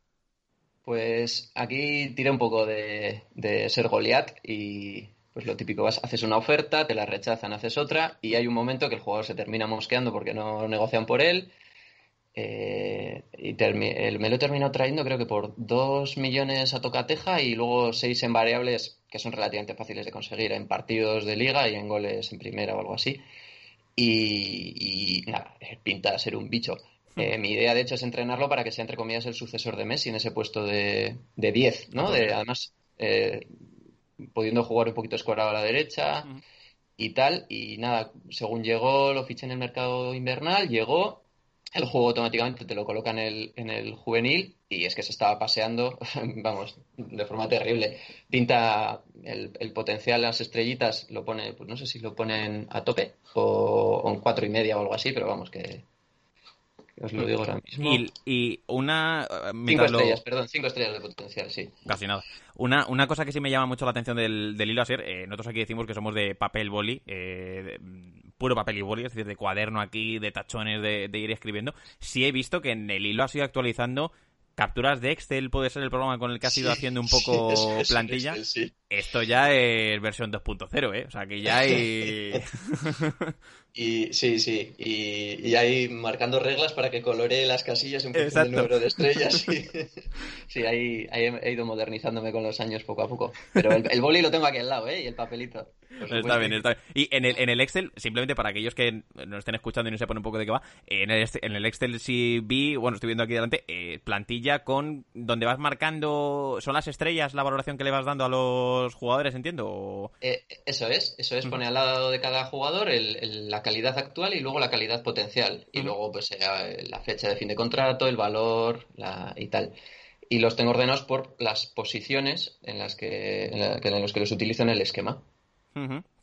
Pues aquí tira un poco de, ser Goliat y pues lo típico, vas, haces una oferta, te la rechazan, haces otra y hay un momento que el jugador se termina mosqueando porque no negocian por él eh, y me lo he terminado trayendo creo que por 2 millones a tocateja y luego 6 en variables que son relativamente fáciles de conseguir en partidos de liga y en goles en primera o algo así. Y, nada, pinta ser un bicho. Hmm. Eh, mi idea, de hecho, es entrenarlo para que sea, entre comillas, el sucesor de Messi en ese puesto de, de 10, ¿no? De, además, eh, pudiendo jugar un poquito escorado a la derecha hmm. y tal. Y nada, según llegó, lo fiché en el mercado invernal, llegó el juego automáticamente te lo coloca en el, en el juvenil y es que se estaba paseando, vamos, de forma terrible. Pinta el, el, potencial, las estrellitas, lo pone, pues no sé si lo ponen a tope o, o en cuatro y media o algo así, pero vamos, que, os lo digo ahora mismo. Y, una... Eh, cinco estrellas, perdón, cinco estrellas de potencial, sí. Casi nada. Una, una cosa que sí me llama mucho la atención del, del hilo ser, eh, nosotros aquí decimos que somos de papel boli, eh, puro papel y boli, es decir, de cuaderno aquí, de tachones, de, de ir escribiendo. Sí he visto que en el hilo ha ido actualizando capturas de Excel puede ser el programa con el que has ido haciendo un poco plantilla. Esto ya es versión 2.0, ¿eh? O sea, que ya hay... y sí, sí. Y, y hay marcando reglas para que colore las casillas en función del número de estrellas. sí, ahí, he ido modernizándome con los años poco a poco. Pero el, el boli lo tengo aquí al lado, ¿eh? Y el papelito. Está bien, está bien. Y en el, en el Excel, simplemente para aquellos que nos estén escuchando y no sepan un poco de qué va, en el, en el Excel sí vi, bueno, estoy viendo aquí delante, eh, plantilla con donde vas marcando, son las estrellas la valoración que le vas dando a los jugadores, entiendo. Eh, eso es, eso es, pone al lado de cada jugador el, la calidad actual y luego la calidad potencial. Y luego, pues, eh, la fecha de fin de contrato, el valor la, y tal y los tengo ordenados por las posiciones en las que en, los que los utilizo en el esquema.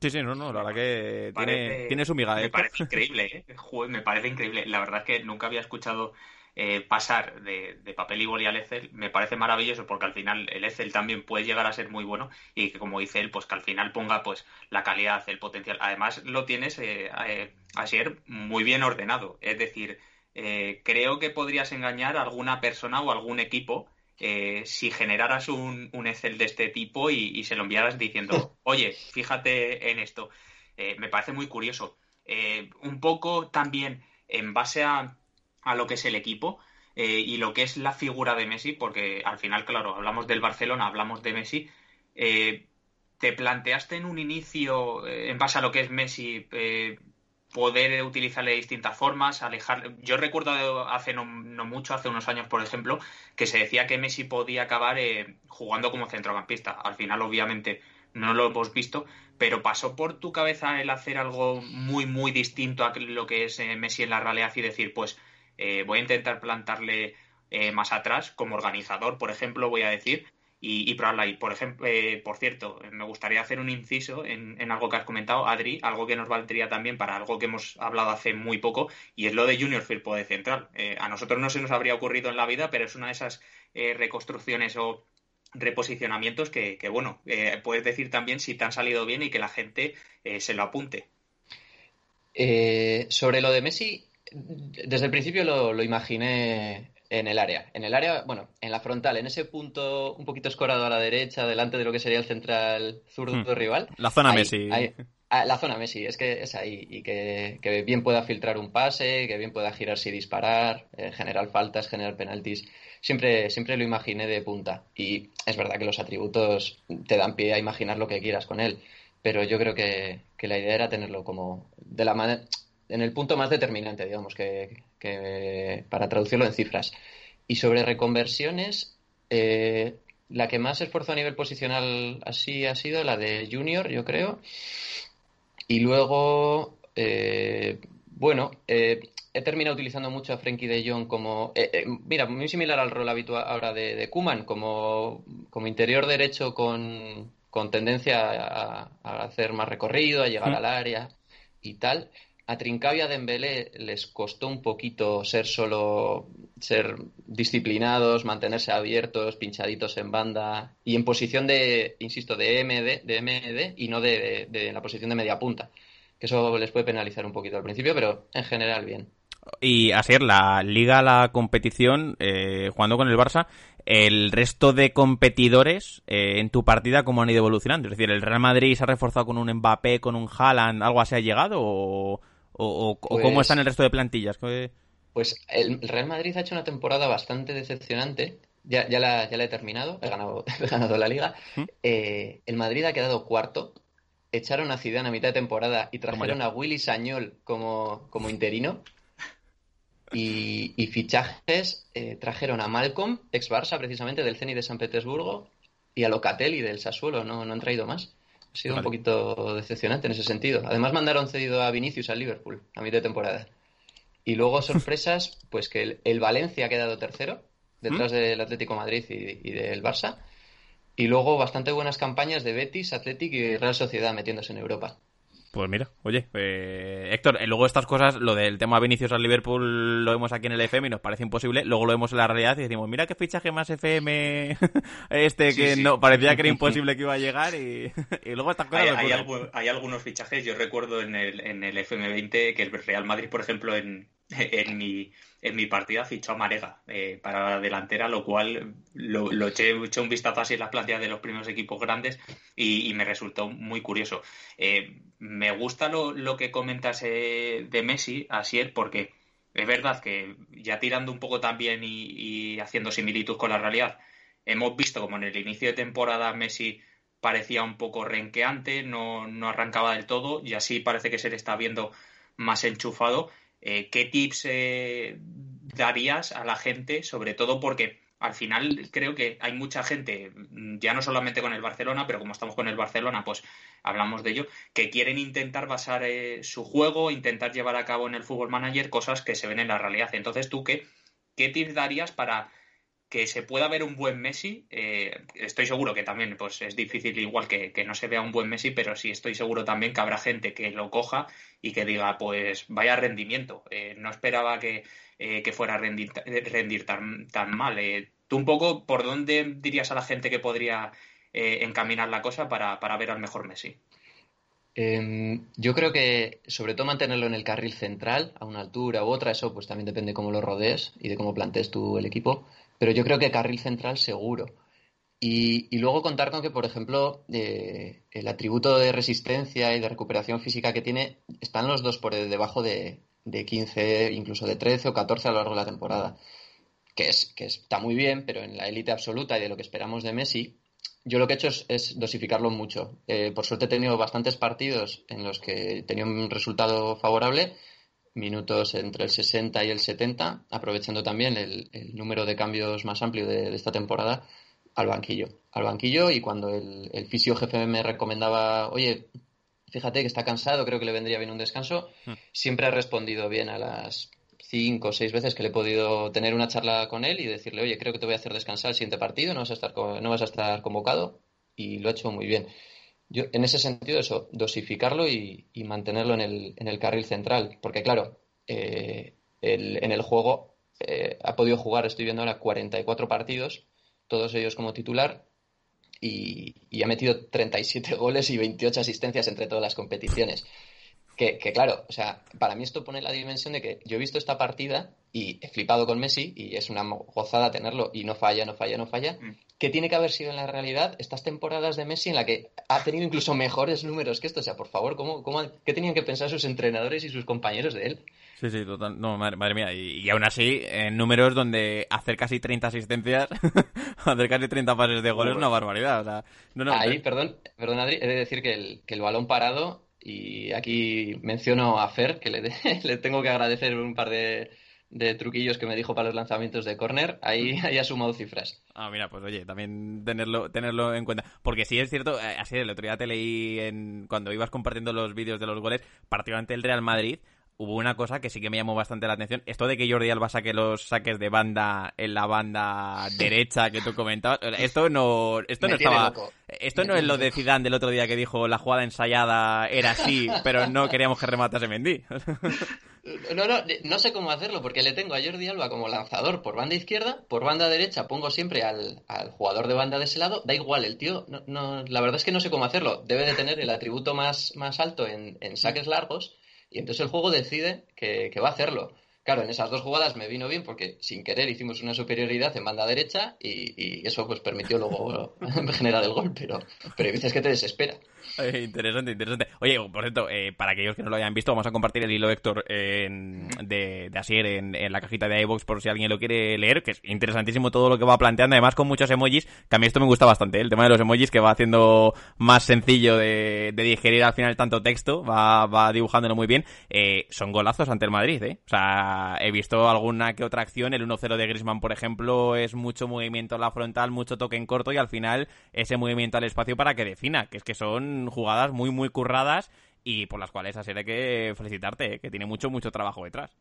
Sí, sí, no, no, la verdad que tiene, tiene, su miga. Me parece increíble, ¿eh? me parece increíble. La verdad es que nunca había escuchado eh, pasar de, papel y boli al Excel. Me parece maravilloso porque al final el Excel también puede llegar a ser muy bueno y que como dice él, pues que al final ponga pues la calidad, el potencial. Además lo tienes eh, eh a ser muy bien ordenado. Es decir, eh, creo que podrías engañar a alguna persona o algún equipo eh, si generaras un, Excel de este tipo y, se lo enviaras diciendo, oye, fíjate en esto. Eh, me parece muy curioso. Eh, un poco también en base a, a, lo que es el equipo y lo que es la figura de Messi, porque al final, claro, hablamos del Barcelona, hablamos de Messi. ¿Te planteaste en un inicio, en base a lo que es Messi, poder utilizarle de distintas formas, alejar. Yo recuerdo hace no, mucho, hace unos años, por ejemplo, que se decía que Messi podía acabar eh, jugando como centrocampista. Al final, obviamente, no lo hemos visto, pero pasó por tu cabeza el hacer algo muy, muy distinto a lo que es eh, Messi en la realidad y decir, pues eh, voy a intentar plantarle más atrás como organizador, por ejemplo, voy a decir, y, y probarla ahí. Por ejemplo, eh, por cierto, me gustaría hacer un inciso en, en, algo que has comentado, Adri, algo que nos valdría también para algo que hemos hablado hace muy poco, y es lo de Junior Firpo de Central. Eh, a nosotros no se nos habría ocurrido en la vida, pero es una de esas eh, reconstrucciones o reposicionamientos que bueno, puedes decir también si te han salido bien y que la gente se lo apunte. sobre lo de Messi, desde el principio lo, lo imaginé en el área. En el área, bueno, en la frontal, en ese punto un poquito escorado a la derecha, delante de lo que sería el central zurdo hmm. rival. La zona Messi. Ah, la zona Messi, es que es ahí. Y que, bien pueda filtrar un pase, que bien pueda girarse y disparar, eh, generar faltas, generar penaltis. Siempre, siempre lo imaginé de punta. Y es verdad que los atributos te dan pie a imaginar lo que quieras con él. Pero yo creo que, que la idea era tenerlo como de la manera en el punto más determinante, digamos, que, para traducirlo en cifras. Y sobre reconversiones, eh, la que más esfuerzo a nivel posicional así ha sido la de Junior, yo creo. Y luego, eh, bueno, eh, he terminado utilizando mucho a Frankie de Jong como, mira, muy similar al rol habitual ahora de, de Kuman, como, como interior derecho con, con tendencia a, hacer más recorrido, a llegar al área y tal a Trincao y a Dembélé les costó un poquito ser solo ser disciplinados, mantenerse abiertos, pinchaditos en banda y en posición de, insisto, de MD, de MD y no de, de, la posición de media punta. Que eso les puede penalizar un poquito al principio, pero en general bien. Y así la liga, la competición, eh, jugando con el Barça, el resto de competidores eh, en tu partida, ¿cómo han ido evolucionando? Es decir, ¿el Real Madrid se ha reforzado con un Mbappé, con un Haaland, algo así ha llegado? ¿O, ¿O, cómo pues están el resto de plantillas? Pues el Real Madrid ha hecho una temporada bastante decepcionante. Ya, ya, la, ya la he terminado, he ganado, he ganado la liga. ¿Mm? Eh, el Madrid ha quedado cuarto. Echaron a Zidane a mitad de temporada y trajeron a Willy Sañol como, como interino. Y, y fichajes eh, trajeron a Malcolm, ex Barça precisamente, del Zenit de San Petersburgo, y a Locatelli del Sassuolo, no, no han traído más ha sido un poquito decepcionante en ese sentido. Además mandaron cedido a Vinicius al Liverpool a mitad de temporada. Y luego sorpresas, pues que el, Valencia ha quedado tercero, detrás ¿Mm? del Atlético Madrid y, del Barça. Y luego bastante buenas campañas de Betis, Athletic y Real Sociedad metiéndose en Europa. Pues mira, oye, eh, Héctor, eh, luego estas cosas, lo del tema Vinicius al Liverpool lo vemos aquí en el FM y nos parece imposible, luego lo vemos en la realidad y decimos, mira qué fichaje más FM este que no parecía que era imposible que iba a llegar y, luego estas cosas... Hay, algunos fichajes, yo recuerdo en el, en el FM20 que el Real Madrid, por ejemplo, en, en mi en mi partida fichó a Marega eh, para la delantera, lo cual lo, eché, un vistazo así en las plantillas de los primeros equipos grandes y, me resultó muy curioso. Eh, me gusta lo, que comentas de Messi, así es, porque es verdad que ya tirando un poco también y, haciendo similitud con la realidad, hemos visto como en el inicio de temporada Messi parecía un poco renqueante, no, no arrancaba del todo y así parece que se le está viendo más enchufado eh, ¿qué tips eh, darías a la gente? Sobre todo porque al final creo que hay mucha gente, ya no solamente con el Barcelona, pero como estamos con el Barcelona, pues hablamos de ello, que quieren intentar basar eh, su juego, intentar llevar a cabo en el Fútbol Manager cosas que se ven en la realidad. Entonces, ¿tú qué, qué tips darías para que se pueda ver un buen Messi, eh, estoy seguro que también pues es difícil igual que, no se vea un buen Messi, pero sí estoy seguro también que habrá gente que lo coja y que diga, pues vaya rendimiento, eh, no esperaba que, eh, fuera a rendir, rendir tan, tan mal. ¿Tú un poco por dónde dirías a la gente que podría encaminar la cosa para, para ver al mejor Messi? Em, yo creo que sobre todo mantenerlo en el carril central, a una altura u otra, eso pues también depende de cómo lo rodees y de cómo plantees tú el equipo pero yo creo que carril central seguro. Y, luego contar con que, por ejemplo, eh, el atributo de resistencia y de recuperación física que tiene están los dos por debajo de, de 15, incluso de 13 o 14 a lo largo de la temporada. Que, es, que está muy bien, pero en la élite absoluta y de lo que esperamos de Messi, yo lo que he hecho es, dosificarlo mucho. Eh, por suerte he tenido bastantes partidos en los que tenía un resultado favorable minutos entre el 60 y el 70, aprovechando también el, número de cambios más amplio de, esta temporada al banquillo. Al banquillo y cuando el, el fisio jefe me recomendaba, oye, fíjate que está cansado, creo que le vendría bien un descanso, hmm. siempre ha respondido bien a las cinco o seis veces que le he podido tener una charla con él y decirle, oye, creo que te voy a hacer descansar el siguiente partido, no vas a estar, no vas a estar convocado y lo ha hecho muy bien. Yo, en ese sentido, eso, dosificarlo y, mantenerlo en el, en el, carril central. Porque, claro, eh, en el juego eh, ha podido jugar, estoy viendo ahora, 44 partidos, todos ellos como titular, y, y, ha metido 37 goles y 28 asistencias entre todas las competiciones. Que, claro, o sea, para mí esto pone la dimensión de que yo he visto esta partida y he flipado con Messi y es una gozada tenerlo y no falla, no falla, no falla. Mm. ¿Qué tiene que haber sido en la realidad estas temporadas de Messi en la que ha tenido incluso mejores números que esto? O sea, por favor, ¿cómo, cómo, ¿qué tenían que pensar sus entrenadores y sus compañeros de él? Sí, sí, total. No, madre, mía. Y, aún así, en números donde hacer casi 30 asistencias, hacer casi 30 pases de gol es una barbaridad. O sea, no, no, Ahí, perdón, perdón, Adri, he de decir que el, que el balón parado y aquí menciono a Fer, que le, le tengo que agradecer un par de, truquillos que me dijo para los lanzamientos de corner, ahí, ahí ha sumado cifras. Ah, mira, pues oye, también tenerlo, tenerlo en cuenta. Porque sí es cierto, eh, así el otro día te leí en, cuando ibas compartiendo los vídeos de los goles, particularmente el Real Madrid, hubo una cosa que sí que me llamó bastante la atención. Esto de que Jordi Alba saque los saques de banda en la banda derecha que tú comentabas, esto no, esto no estaba, esto no es lo de Zidane del otro día que dijo la jugada ensayada era así, pero no queríamos que rematase Mendy. No, no, no sé cómo hacerlo porque le tengo a Jordi Alba como lanzador por banda izquierda, por banda derecha pongo siempre al, jugador de banda de ese lado, da igual, el tío, no, la verdad es que no sé cómo hacerlo, debe de tener el atributo más, más alto en, en saques largos y entonces el juego decide que, que va a hacerlo. Claro, en esas dos jugadas me vino bien porque sin querer hicimos una superioridad en banda derecha y, eso pues permitió luego generar el gol, pero, pero hay veces que te desespera. Interesante, interesante. Oye, por cierto, eh, para aquellos que no lo hayan visto, vamos a compartir el hilo Héctor de, de Asier en, en, la cajita de iVoox por si alguien lo quiere leer, que es interesantísimo todo lo que va planteando, además con muchos emojis, que a mí esto me gusta bastante, ¿eh? el tema de los emojis que va haciendo más sencillo de, digerir al final tanto texto, va, va dibujándolo muy bien. Eh, son golazos ante el Madrid, ¿eh? O sea, he visto alguna que otra acción. El 1-0 de Grisman, por ejemplo, es mucho movimiento en la frontal, mucho toque en corto y al final ese movimiento al espacio para que defina, que es que son jugadas muy, muy curradas y por las cuales así hay que felicitarte, ¿eh? que tiene mucho, mucho trabajo detrás.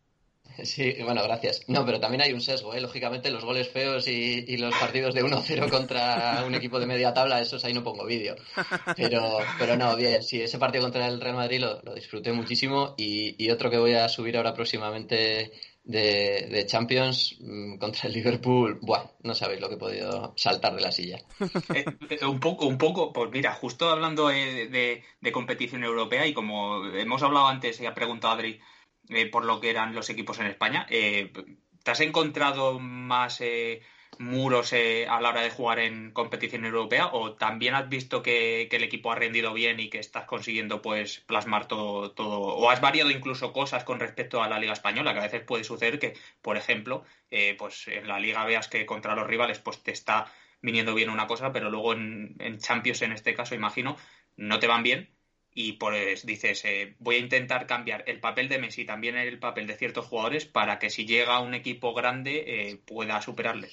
Sí, bueno, gracias. No, pero también hay un sesgo, ¿eh? Lógicamente, los goles feos y, los partidos de 1-0 contra un equipo de media tabla, esos ahí no pongo vídeo. Pero, pero no, bien, sí, ese partido contra el Real Madrid lo, disfruté muchísimo y, y, otro que voy a subir ahora próximamente de, Champions mm, contra el Liverpool, bueno, no sabéis lo que he podido saltar de la silla. Eh, eh, un poco, un poco, pues mira, justo hablando de, competición europea y como hemos hablado antes y ha preguntado Adri eh, por lo que eran los equipos en España, ¿te has encontrado más muros eh, a la hora de jugar en competición europea o también has visto que, el equipo ha rendido bien y que estás consiguiendo pues plasmar todo, todo o has variado incluso cosas con respecto a la liga española que a veces puede suceder que por ejemplo eh, pues en la liga veas que contra los rivales pues te está viniendo bien una cosa pero luego en, Champions en este caso imagino no te van bien y pues dices, eh, voy a intentar cambiar el papel de Messi, también el papel de ciertos jugadores, para que si llega un equipo grande pueda superarle.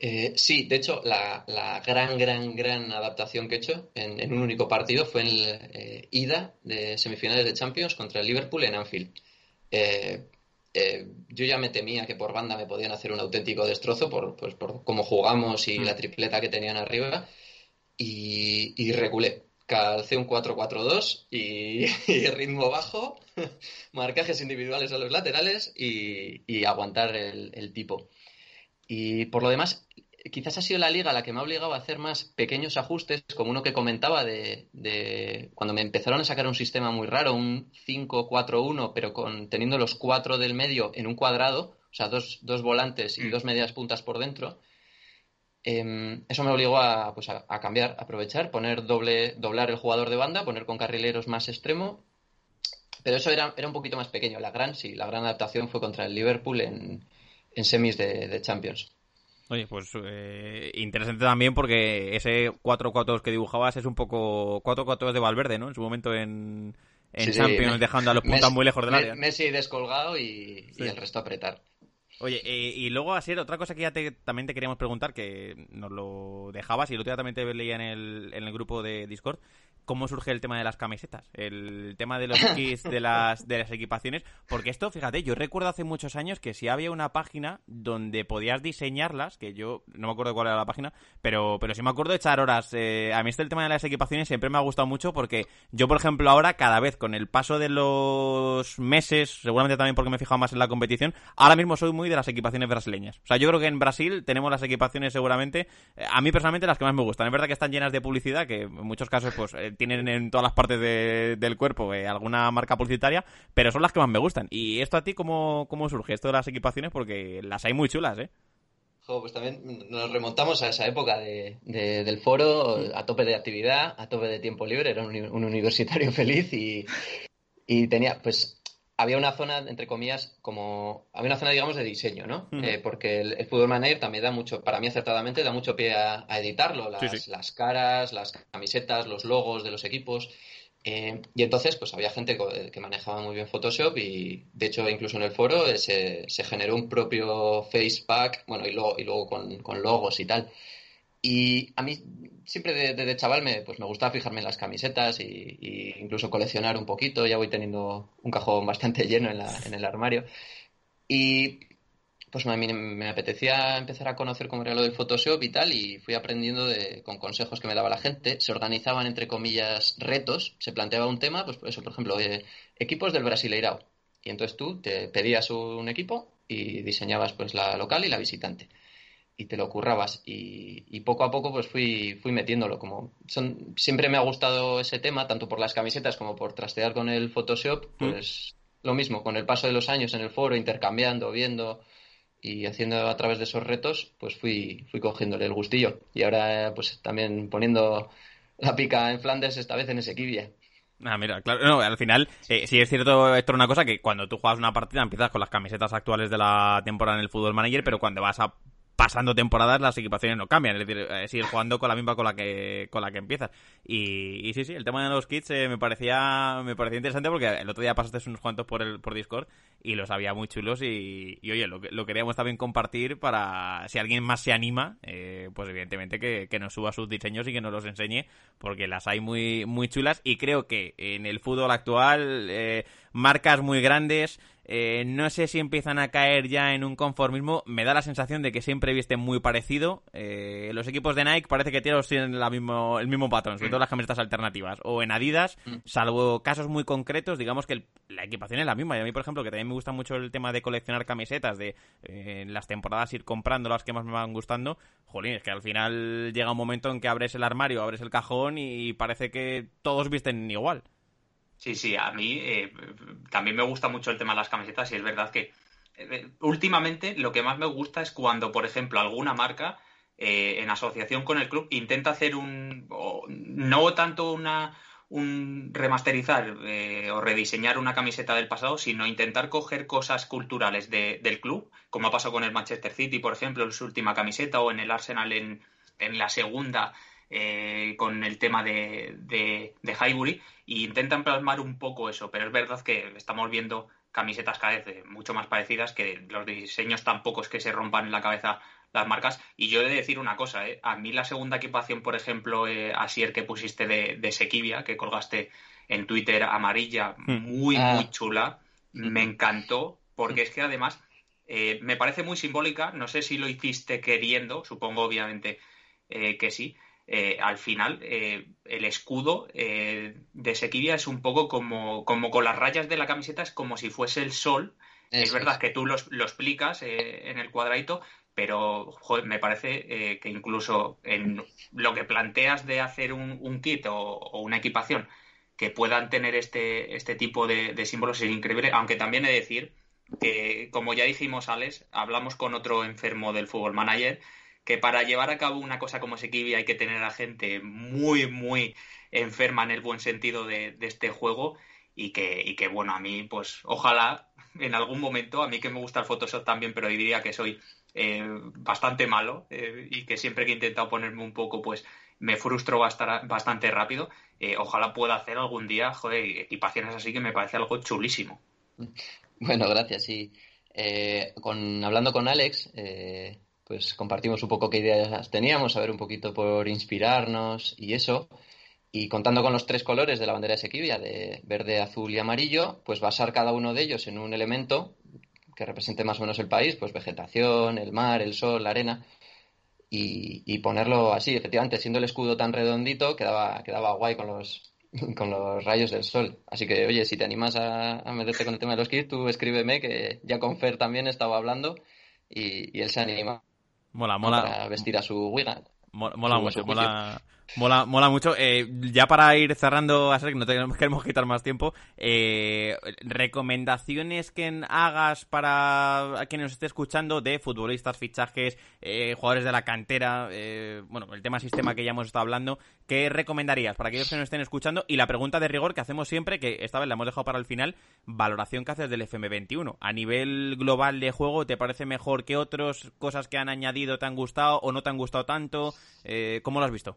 Eh, sí, de hecho, la, gran, gran, gran adaptación que he hecho en, un único partido fue en el eh, ida de semifinales de Champions contra el Liverpool en Anfield. Eh, yo ya me temía que por banda me podían hacer un auténtico destrozo por, pues, por cómo jugamos y la mm. tripleta que tenían arriba y, y reculé. Calcé un 4-4-2 y, ritmo bajo, marcajes individuales a los laterales y, aguantar el tipo. Y por lo demás, quizás ha sido la liga la que me ha obligado a hacer más pequeños ajustes, como uno que comentaba de, cuando me empezaron a sacar un sistema muy raro, un 5-4-1, pero con, teniendo los cuatro del medio en un cuadrado, o sea, dos, dos volantes y mm. dos medias puntas por dentro. Em, eso me obligó a, pues a, cambiar, a aprovechar, poner doble, doblar el jugador de banda, poner con carrileros más extremo. Pero eso era, era un poquito más pequeño. La gran, sí, la gran adaptación fue contra el Liverpool en, en semis de, Champions. Oye, pues eh, interesante también porque ese 4-4 que dibujabas es un poco 4-4 de Valverde, ¿no? En su momento en, Champions, dejando a los puntas muy lejos del área. Messi descolgado y, el resto apretar. Oye, eh, y luego, así, otra cosa que ya también te queríamos preguntar, que nos lo dejabas y el otro día también te leía en el, en el grupo de Discord, cómo surge el tema de las camisetas, el tema de los de las, de las equipaciones, porque esto, fíjate, yo recuerdo hace muchos años que si había una página donde podías diseñarlas, que yo no me acuerdo cuál era la página, pero, pero sí me acuerdo de echar horas. Eh, a mí este el tema de las equipaciones siempre me ha gustado mucho porque yo, por ejemplo, ahora cada vez con el paso de los meses, seguramente también porque me he fijado más en la competición, ahora mismo soy muy de las equipaciones brasileñas. O sea, yo creo que en Brasil tenemos las equipaciones seguramente, eh, a mí personalmente las que más me gustan. Es verdad que están llenas de publicidad, que en muchos casos pues eh, tienen en todas las partes del cuerpo eh, alguna marca publicitaria, pero son las que más me gustan. ¿Y esto a ti cómo, cómo surge, esto de las equipaciones? Porque las hay muy chulas, ¿eh? pues también nos remontamos a esa época de, del foro, a tope de actividad, a tope de tiempo libre, era un, universitario feliz y, y tenía, pues había una zona, entre comillas, como. Había una zona, digamos, de diseño, ¿no? Eh, porque el, Fútbol Manager también da mucho, para mí acertadamente, da mucho pie a, editarlo. Las, las, caras, las camisetas, los logos de los equipos. Eh, y entonces, pues había gente que manejaba muy bien Photoshop y, de hecho, incluso en el foro eh, se, se generó un propio face pack, bueno, y luego, y luego con, con logos y tal. Y a mí siempre de, chaval me, pues me gustaba fijarme en las camisetas y, incluso coleccionar un poquito. Ya voy teniendo un cajón bastante lleno en, la, en el armario. Y pues me, me, apetecía empezar a conocer cómo era lo del Photoshop y tal, y fui aprendiendo de, con consejos que me daba la gente. Se organizaban, entre comillas, retos, se planteaba un tema, pues eso, por ejemplo, equipos del Brasileirao. Y entonces tú te pedías un equipo y diseñabas pues la local y la visitante y te lo currabas. Y, poco a poco pues fui, fui metiéndolo como son, siempre me ha gustado ese tema tanto por las camisetas como por trastear con el Photoshop mm. pues lo mismo con el paso de los años en el foro intercambiando viendo y haciendo a través de esos retos pues fui fui cogiéndole el gustillo. Y ahora pues también poniendo la pica en Flandes esta vez en ese Esequibia Ah, mira, claro, no, al final, eh, sí es cierto, Héctor, una cosa, que cuando tú juegas una partida empiezas con las camisetas actuales de la temporada en el Fútbol Manager, pero cuando vas a pasando temporadas las equipaciones no cambian, es decir, eh, seguir jugando con la misma con la que con la que empiezas. Y, sí, sí, el tema de los kits eh, me parecía me parecía interesante porque el otro día pasaste unos cuantos por el por Discord y los había muy chulos y, oye, lo, lo queríamos también compartir para si alguien más se anima, eh, pues evidentemente que, que nos suba sus diseños y que nos los enseñe porque las hay muy muy chulas y creo que en el fútbol actual marcas muy grandes Eh, no sé si empiezan a caer ya en un conformismo. Me da la sensación de que siempre visten muy parecido. Eh, los equipos de Nike parece que tienen la mismo, el mismo patrón, sobre todo las camisetas alternativas. O en Adidas, mm. salvo casos muy concretos, digamos que la equipación es la misma. Y a mí, por ejemplo, que también me gusta mucho el tema de coleccionar camisetas, de eh, en las temporadas ir comprando las que más me van gustando. Jolín, es que al final llega un momento en que abres el armario, abres el cajón y parece que todos visten igual. Sí, sí, a mí eh, también me gusta mucho el tema de las camisetas y es verdad que eh, últimamente lo que más me gusta es cuando, por ejemplo, alguna marca eh, en asociación con el club intenta hacer un, no tanto una, un remasterizar o rediseñar una camiseta del pasado, sino intentar coger cosas culturales del club, como ha pasado con el Manchester City, por ejemplo, en su última camiseta, o en el Arsenal en, en la segunda, eh, con el tema de, de, Highbury y intentan plasmar un poco eso, pero es verdad que estamos viendo camisetas cada vez mucho más parecidas, que los diseños tampoco es que se rompan en la cabeza las marcas. Y yo he de decir una cosa, ¿eh? a mí la segunda equipación, por ejemplo, eh, Asier que pusiste de, de Sequivia, que colgaste en Twitter amarilla, hmm. muy, ah. muy chula, me encantó, porque es que además eh, me parece muy simbólica, no sé si lo hiciste queriendo, supongo obviamente que sí, eh, al final eh, el escudo eh, de Sequivia es un poco como, como con las rayas de la camiseta, es como si fuese el sol. es verdad que tú lo, explicas en el cuadradito, pero me parece que incluso en lo que planteas de hacer un, kit o, una equipación que puedan tener este, este tipo de, de símbolos es increíble, aunque también he de decir que, como ya dijimos, Alex, hablamos con otro enfermo del fútbol manager que para llevar a cabo una cosa como Sekibi hay que tener a gente muy, muy enferma en el buen sentido de, este juego y que, y que, bueno, a mí, pues ojalá en algún momento, a mí que me gusta el Photoshop también, pero diría que soy eh, bastante malo eh, y que siempre que he intentado ponerme un poco, pues me frustro bastante rápido. Eh, ojalá pueda hacer algún día, joder, equipaciones así que me parece algo chulísimo. Bueno, gracias. Sí. con, hablando con Alex, pues compartimos un poco qué ideas teníamos, a ver un poquito por inspirarnos y eso. Y contando con los tres colores de la bandera de Sequibia, de verde, azul y amarillo, pues basar cada uno de ellos en un elemento que represente más o menos el país, pues vegetación, el mar, el sol, la arena, y, ponerlo así, efectivamente, siendo el escudo tan redondito, quedaba, quedaba guay con los, con los rayos del sol. Así que, oye, si te animas a, meterte con el tema de los kits, tú escríbeme, que ya con Fer también estaba hablando, y, y él se anima Mola, mola. Para vestir a su Wigan. Mola, mucho, mola, mola, mola, mucho. Eh, ya para ir cerrando, a que no tenemos, queremos quitar más tiempo, eh, recomendaciones que hagas para quien nos esté escuchando de futbolistas, fichajes, eh, jugadores de la cantera, bueno, el tema sistema que ya hemos estado hablando, ¿qué recomendarías para aquellos que nos estén escuchando? Y la pregunta de rigor que hacemos siempre, que esta vez la hemos dejado para el final, valoración que haces del FM21. A nivel global de juego, ¿te parece mejor que otros? ¿Cosas que han añadido te han gustado o no te han gustado tanto? ¿Cómo lo has visto?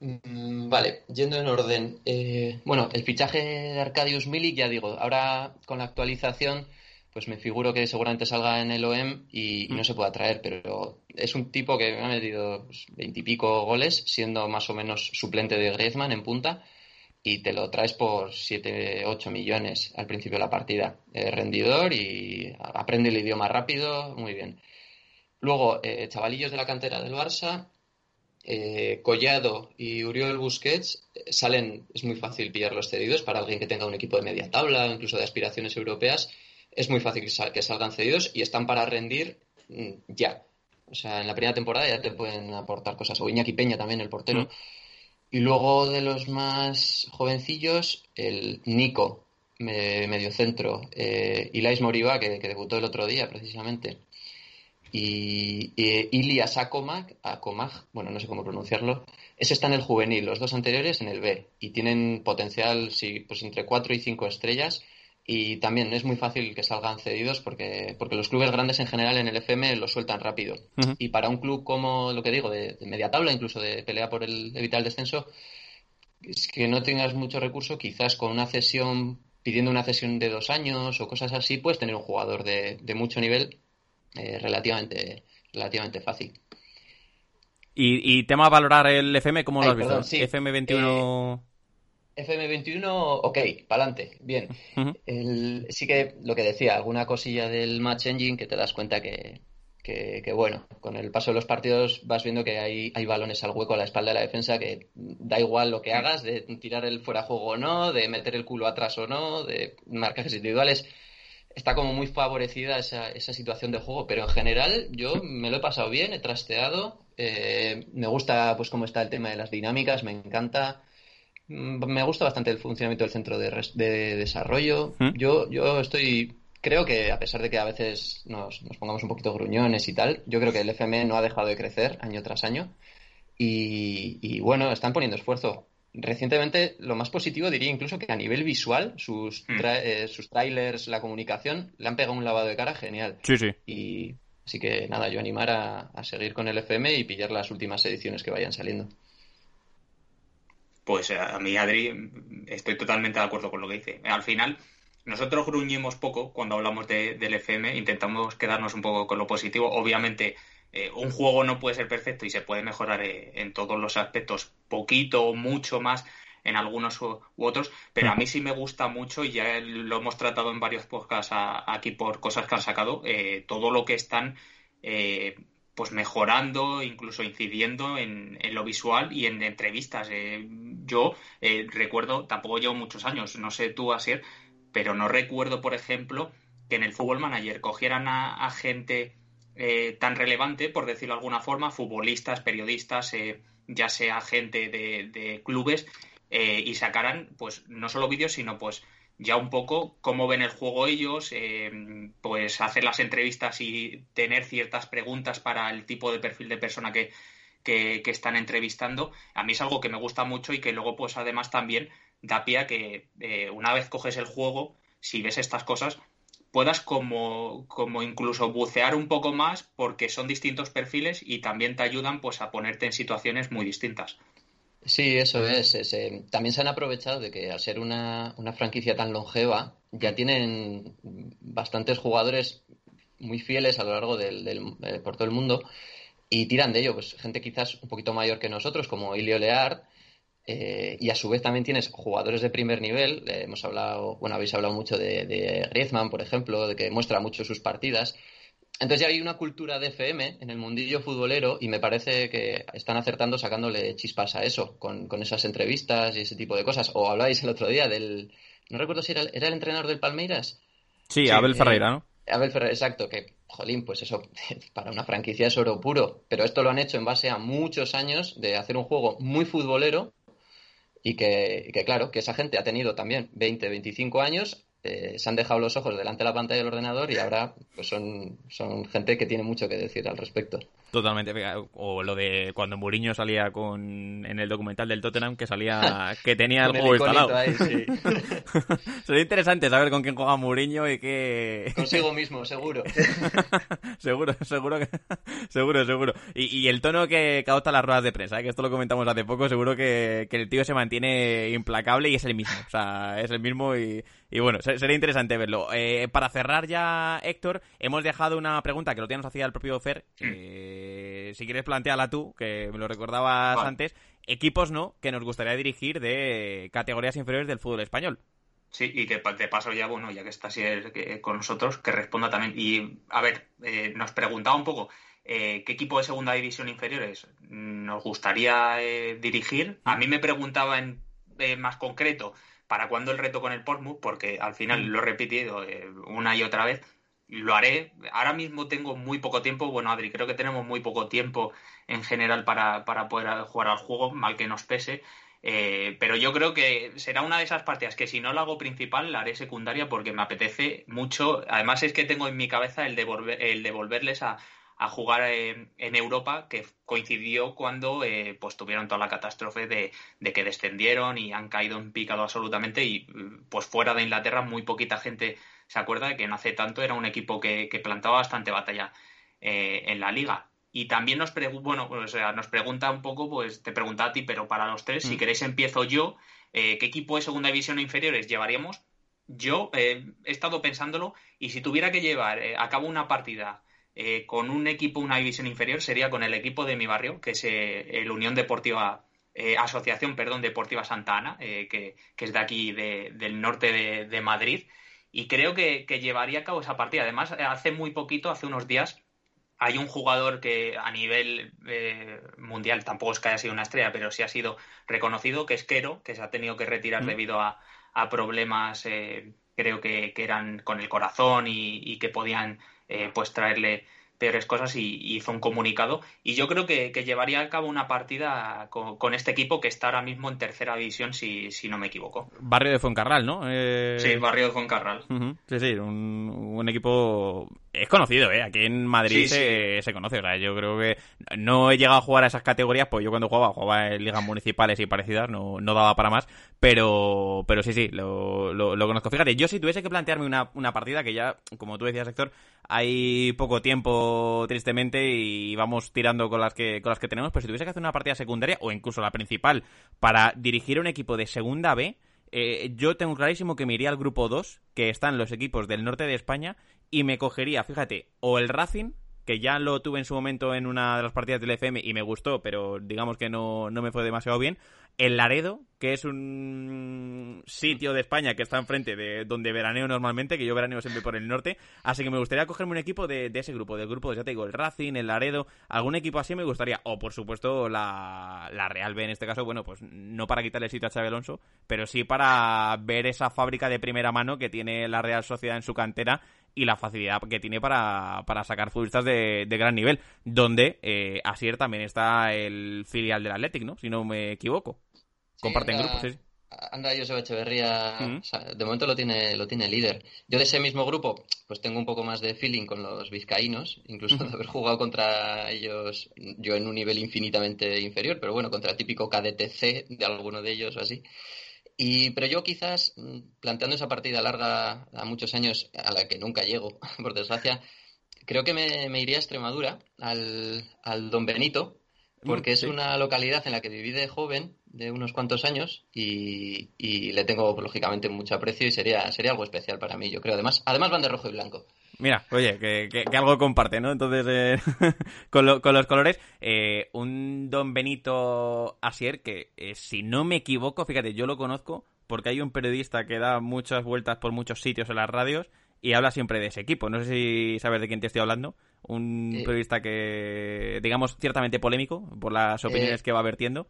Mm, vale, yendo en orden. Eh, bueno, el fichaje de Arcadius Milik, ya digo, ahora con la actualización, pues me figuro que seguramente salga en el OM y, no se pueda traer, pero es un tipo que me ha metido pues, veintipico goles, siendo más o menos suplente de Griezmann en punta, y te lo traes por 7, 8 millones al principio de la partida. rendidor y aprende el idioma rápido, muy bien. Luego, eh, chavalillos de la cantera del Barça, eh, Collado y Uriol Busquets eh, salen, es muy fácil pillar los cedidos para alguien que tenga un equipo de media tabla o incluso de aspiraciones europeas. Es muy fácil que, salgan cedidos y están para rendir mm, ya. O sea, en la primera temporada ya te pueden aportar cosas. O Iñaki Peña también, el portero. Mm. Y luego de los más jovencillos, el Nico, medio centro. Eh, Ilais Moriba, que debutó el otro día precisamente y, y Ilias Akomag, bueno, no sé cómo pronunciarlo, ese está en el juvenil, los dos anteriores en el B, y tienen potencial, sí, pues entre 4 y 5 estrellas, y también es muy fácil que salgan cedidos porque, porque los clubes grandes en general en el FM lo sueltan rápido. Y para un club como lo que digo, de, media tabla, incluso de pelea por el evitar el descenso, es que no tengas mucho recurso, quizás con una cesión, pidiendo una cesión de dos años o cosas así, puedes tener un jugador de, de mucho nivel eh, relativamente, relativamente fácil. ¿Y, tema valorar el FM, cómo lo has visto? FM21. FM21, ok, para adelante, bien. sí que lo que decía, alguna cosilla del Match Engine que te das cuenta que, que, bueno, con el paso de los partidos vas viendo que hay, hay balones al hueco a la espalda de la defensa que da igual lo que hagas, de tirar el fuera juego o no, de meter el culo atrás o no, de marcajes individuales. Está como muy favorecida esa, esa situación de juego, pero en general yo me lo he pasado bien, he trasteado, eh, me gusta pues cómo está el tema de las dinámicas, me encanta. Mm, me gusta bastante el funcionamiento del centro de, de desarrollo. ¿Mm? Yo, yo estoy creo que a pesar de que a veces nos, pongamos un poquito gruñones y tal, yo creo que el FME no ha dejado de crecer año tras año. Y, bueno, están poniendo esfuerzo. Recientemente, lo más positivo diría incluso que a nivel visual, sus, mm. eh, sus trailers, la comunicación, le han pegado un lavado de cara genial. Sí, sí. Y así que nada, yo animar a, a seguir con el FM y pillar las últimas ediciones que vayan saliendo. Pues eh, a mí, Adri, estoy totalmente de acuerdo con lo que dice. Al final, nosotros gruñimos poco cuando hablamos del FM, intentamos quedarnos un poco con lo positivo. Obviamente, eh, un juego no puede ser perfecto y se puede mejorar eh, en todos los aspectos, poquito o mucho más en algunos u, otros, pero a mí sí me gusta mucho y ya lo hemos tratado en varios podcasts aquí por cosas que han sacado, eh, todo lo que están pues mejorando, incluso incidiendo en, en, lo visual y en entrevistas. yo recuerdo, tampoco llevo muchos años, no sé tú, Asier, pero no recuerdo, por ejemplo, que en el Fútbol Manager cogieran a, gente eh, tan relevante, por decirlo de alguna forma, futbolistas, periodistas, eh, ya sea gente de, clubes, eh, y sacaran, pues, no solo vídeos, sino pues ya un poco cómo ven el juego ellos, pues hacer las entrevistas y tener ciertas preguntas para el tipo de perfil de persona que, que, están entrevistando. A mí es algo que me gusta mucho y que luego, pues además también da pie a que una vez coges el juego, si ves estas cosas, puedas como, como incluso bucear un poco más porque son distintos perfiles y también te ayudan pues a ponerte en situaciones muy distintas. Sí, eso es. Eh, también se han aprovechado de que al ser una, franquicia tan longeva, ya tienen bastantes jugadores muy fieles a lo largo del, eh, por todo el mundo y tiran de ello. Pues gente quizás un poquito mayor que nosotros, como Ilio Lear, eh, y a su vez también tienes jugadores de primer nivel. Eh, hemos hablado, bueno, habéis hablado mucho de, de, Griezmann, por ejemplo, de que muestra mucho sus partidas. Entonces ya hay una cultura de FM en el mundillo futbolero y me parece que están acertando sacándole chispas a eso, con, esas entrevistas y ese tipo de cosas. O habláis el otro día del... No recuerdo si era, era el entrenador del Palmeiras. Sí, Abel Ferreira, ¿no? Eh, Abel Ferreira, exacto, que, jolín, pues eso para una franquicia es oro puro. Pero esto lo han hecho en base a muchos años de hacer un juego muy futbolero y que, que, claro, que esa gente ha tenido también 20, 25 años eh, se han dejado los ojos delante de la pantalla del ordenador y ahora pues son, son gente que tiene mucho que decir al respecto. Totalmente. O lo de cuando Mourinho salía con en el documental del Tottenham que salía que tenía el juego instalado. Sería interesante saber con quién juega Mourinho y qué. Consigo mismo, seguro. seguro, seguro que... seguro, seguro. Y, y, el tono que, adopta las ruedas de prensa, ¿eh? que esto lo comentamos hace poco, seguro que, que el tío se mantiene implacable y es el mismo. O sea, es el mismo y y bueno, sería interesante verlo. Eh, para cerrar ya, Héctor, hemos dejado una pregunta que lo tienes hacía el propio Fer. Mm. si quieres plantearla tú, que me lo recordabas antes. Equipos no, que nos gustaría dirigir de categorías inferiores del fútbol español. Sí, y que de paso ya, bueno, ya que está así con nosotros, que responda también. Y, a ver, eh, nos preguntaba un poco eh, qué equipo de segunda división inferiores nos gustaría dirigir. A mí me preguntaba en más concreto para cuándo el reto con el Portsmouth, porque al final mm. lo he repetido eh, una y otra vez. Lo haré. Ahora mismo tengo muy poco tiempo. Bueno, Adri, creo que tenemos muy poco tiempo en general para, poder jugar al juego, mal que nos pese. Eh, pero yo creo que será una de esas partidas que si no la hago principal, la haré secundaria porque me apetece mucho. Además es que tengo en mi cabeza el, devolver, el devolverles a, a jugar en, Europa, que coincidió cuando eh, pues tuvieron toda la catástrofe de, que descendieron y han caído en picado absolutamente y pues fuera de Inglaterra muy poquita gente se acuerda de que no hace tanto era un equipo que, plantaba bastante batalla eh, en la liga. Y también nos, bueno, o sea, nos pregunta un poco, pues te pregunta a ti, pero para los tres, si mm. queréis empiezo yo, eh, ¿qué equipo de segunda división o inferiores llevaríamos? Yo he estado pensándolo y si tuviera que llevar a cabo una partida eh, con un equipo, una división inferior, sería con el equipo de mi barrio, que es eh, el Unión Deportiva eh, Asociación perdón, Deportiva Santa Ana, eh, que, es de aquí, del norte de, Madrid, y creo que, llevaría a cabo esa partida. Además, hace muy poquito, hace unos días, hay un jugador que a nivel eh, mundial tampoco es que haya sido una estrella, pero sí ha sido reconocido, que es Quero, que se ha tenido que retirar debido a, problemas, creo que, eran con el corazón y, que podían pues traerle peores cosas y, hizo un comunicado. Y yo creo que, llevaría a cabo una partida con, este equipo que está ahora mismo en tercera división, si, si no me equivoco. Barrio de Fuencarral, ¿no? Eh, sí, Barrio de Fuencarral. Sí, sí, un, equipo... Es conocido, ¿eh? Aquí en Madrid se, conoce. O sea, yo creo que no he llegado a jugar a esas categorías, pues yo cuando jugaba, jugaba en ligas municipales y parecidas, no, no daba para más. Pero, pero sí, sí, lo, lo, conozco. Fíjate, yo si tuviese que plantearme una, una partida que ya, como tú decías, Héctor, hay poco tiempo, tristemente, y vamos tirando con las que, con las que tenemos. Pero si tuviese que hacer una partida secundaria, o incluso la principal, para dirigir un equipo de segunda B, eh, yo tengo clarísimo que me iría al grupo 2, que están los equipos del norte de España, y me cogería, fíjate, o el Racing, que ya lo tuve en su momento en una de las partidas del FM y me gustó, pero digamos que no, no me fue demasiado bien, el Laredo, que es un sitio de España que está enfrente de donde veraneo normalmente, que yo veraneo siempre por el norte, así que me gustaría cogerme un equipo de, ese grupo, del grupo, ya te digo, el Racing, el Laredo, algún equipo así me gustaría, o por supuesto la, la Real B en este caso, bueno, pues no para quitarle el sitio a Xabi Alonso, pero sí para ver esa fábrica de primera mano que tiene la Real Sociedad en su cantera y la facilidad que tiene para, sacar futbolistas de, gran nivel, donde eh, Asier también está el filial del Athletic, ¿no? Si no me equivoco. Comparten grupos, sí. Anda Joseba Echeverría, de momento lo tiene, lo tiene líder. Yo de ese mismo grupo, pues tengo un poco más de feeling con los vizcaínos, incluso de haber jugado contra ellos, yo en un nivel infinitamente inferior, pero bueno, contra el típico KDTC de alguno de ellos o así. Y, pero yo quizás, mm, planteando esa partida larga a muchos años, a la que nunca llego, por desgracia, creo que me, iría a Extremadura, al, al Don Benito, porque es una localidad en la que viví de joven, de unos cuantos años, y, le tengo lógicamente mucho aprecio y sería, sería algo especial para mí, yo creo. Además, además van de rojo y blanco. Mira, oye, que, algo comparte, ¿no? Entonces, eh, con, los colores, eh, un Don Benito Asier, que eh, si no me equivoco, fíjate, yo lo conozco porque hay un periodista que da muchas vueltas por muchos sitios en las radios y habla siempre de ese equipo. No sé si sabes de quién te estoy hablando. Un periodista que, digamos, ciertamente polémico por las opiniones que va vertiendo.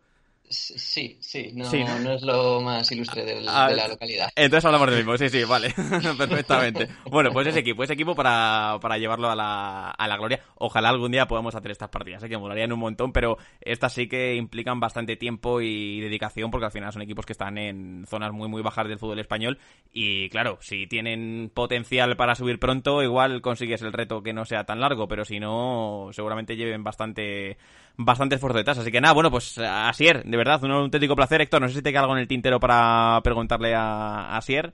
Sí, sí, no, no, es lo más ilustre ah, de la localidad. Entonces hablamos del mismo, sí, sí, vale, perfectamente. Bueno, pues ese equipo, ese equipo para, para llevarlo a la, a la gloria. Ojalá algún día podamos hacer estas partidas, ¿eh? que molarían un montón, pero estas sí que implican bastante tiempo y dedicación, porque al final son equipos que están en zonas muy, muy bajas del fútbol español. Y claro, si tienen potencial para subir pronto, igual consigues el reto que no sea tan largo, pero si no, seguramente lleven bastante bastante esfuerzo detrás. Así que nada, bueno, pues Asier, de verdad, un auténtico placer. Héctor, no sé si te queda algo en el tintero para preguntarle a Asier.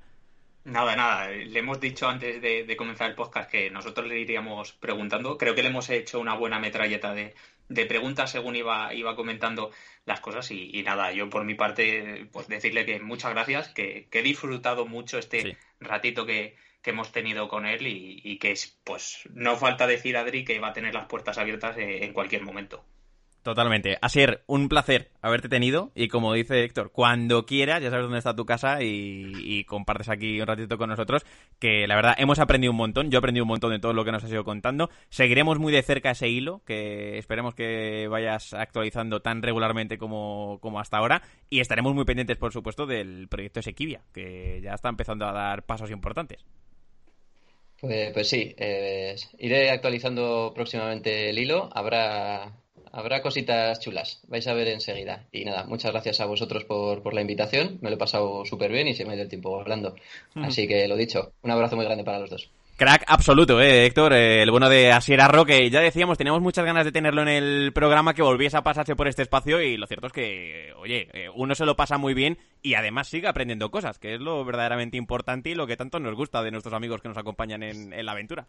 Nada, nada. Le hemos dicho antes de, comenzar el podcast que nosotros le iríamos preguntando. Creo que le hemos hecho una buena metralleta de, preguntas según iba, iba comentando las cosas. Y, nada, yo por mi parte, pues decirle que muchas gracias, que, he disfrutado mucho este ratito que, hemos tenido con él y, y, que pues no falta decir Adri que va a tener las puertas abiertas eh, en cualquier momento. Totalmente. Asier, un placer haberte tenido y como dice Héctor, cuando quieras, ya sabes dónde está tu casa y, compartes aquí un ratito con nosotros, que la verdad hemos aprendido un montón, yo he aprendido un montón de todo lo que nos has ido contando. Seguiremos muy de cerca ese hilo, que esperemos que vayas actualizando tan regularmente como, como hasta ahora y estaremos muy pendientes, por supuesto, del proyecto Esequibia, que ya está empezando a dar pasos importantes. Pues, pues sí, eh, iré actualizando próximamente el hilo. Habrá habrá cositas chulas, vais a ver enseguida. Y nada, muchas gracias a vosotros por, por la invitación, me lo he pasado súper bien y se me ha ido el tiempo hablando. Así que lo dicho, un abrazo muy grande para los dos. Crack absoluto, eh, Héctor, eh, el bueno de Asier Arro, que ya decíamos, teníamos muchas ganas de tenerlo en el programa, que volviese a pasarse por este espacio y lo cierto es que, oye, eh, uno se lo pasa muy bien y además sigue aprendiendo cosas, que es lo verdaderamente importante y lo que tanto nos gusta de nuestros amigos que nos acompañan en, la aventura.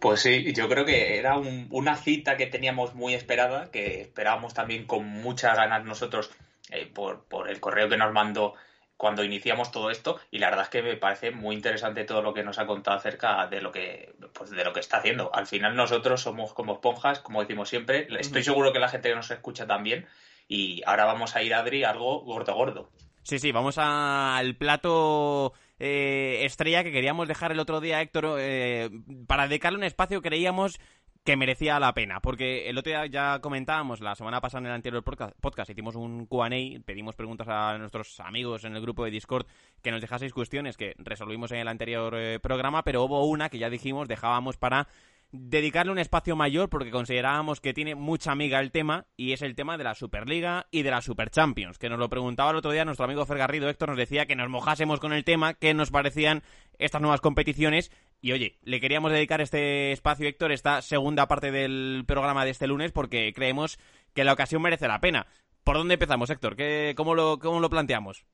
Pues sí, yo creo que era una cita que teníamos muy esperada, que esperábamos también con muchas ganas nosotros eh, por el correo que nos mandó cuando iniciamos todo esto y la verdad es que me parece muy interesante todo lo que nos ha contado acerca de lo que pues de lo que está haciendo. Al final nosotros somos como esponjas, como decimos siempre. Estoy seguro que la gente que nos escucha también y ahora vamos a ir, Adri, algo gordo gordo. Sí, sí, vamos al plato eh, estrella que queríamos dejar el otro día, Héctor, eh, para dedicarle un espacio creíamos que merecía la pena, porque el otro día ya comentábamos, la semana pasada en el anterior podcast, hicimos un Q&A, pedimos preguntas a nuestros amigos en el grupo de Discord que nos dejaseis cuestiones que resolvimos en el anterior eh, programa, pero hubo una que ya dijimos dejábamos para dedicarle un espacio mayor porque considerábamos que tiene mucha amiga el tema y es el tema de la Superliga y de la Super Champions, que nos lo preguntaba el otro día nuestro amigo Fer Garrido, Héctor nos decía que nos mojásemos con el tema, que nos parecían estas nuevas competiciones y oye, le queríamos dedicar este espacio, Héctor, esta segunda parte del programa de este lunes porque creemos que la ocasión merece la pena. ¿Por dónde empezamos, Héctor? ¿Qué, cómo, lo, ¿Cómo lo planteamos?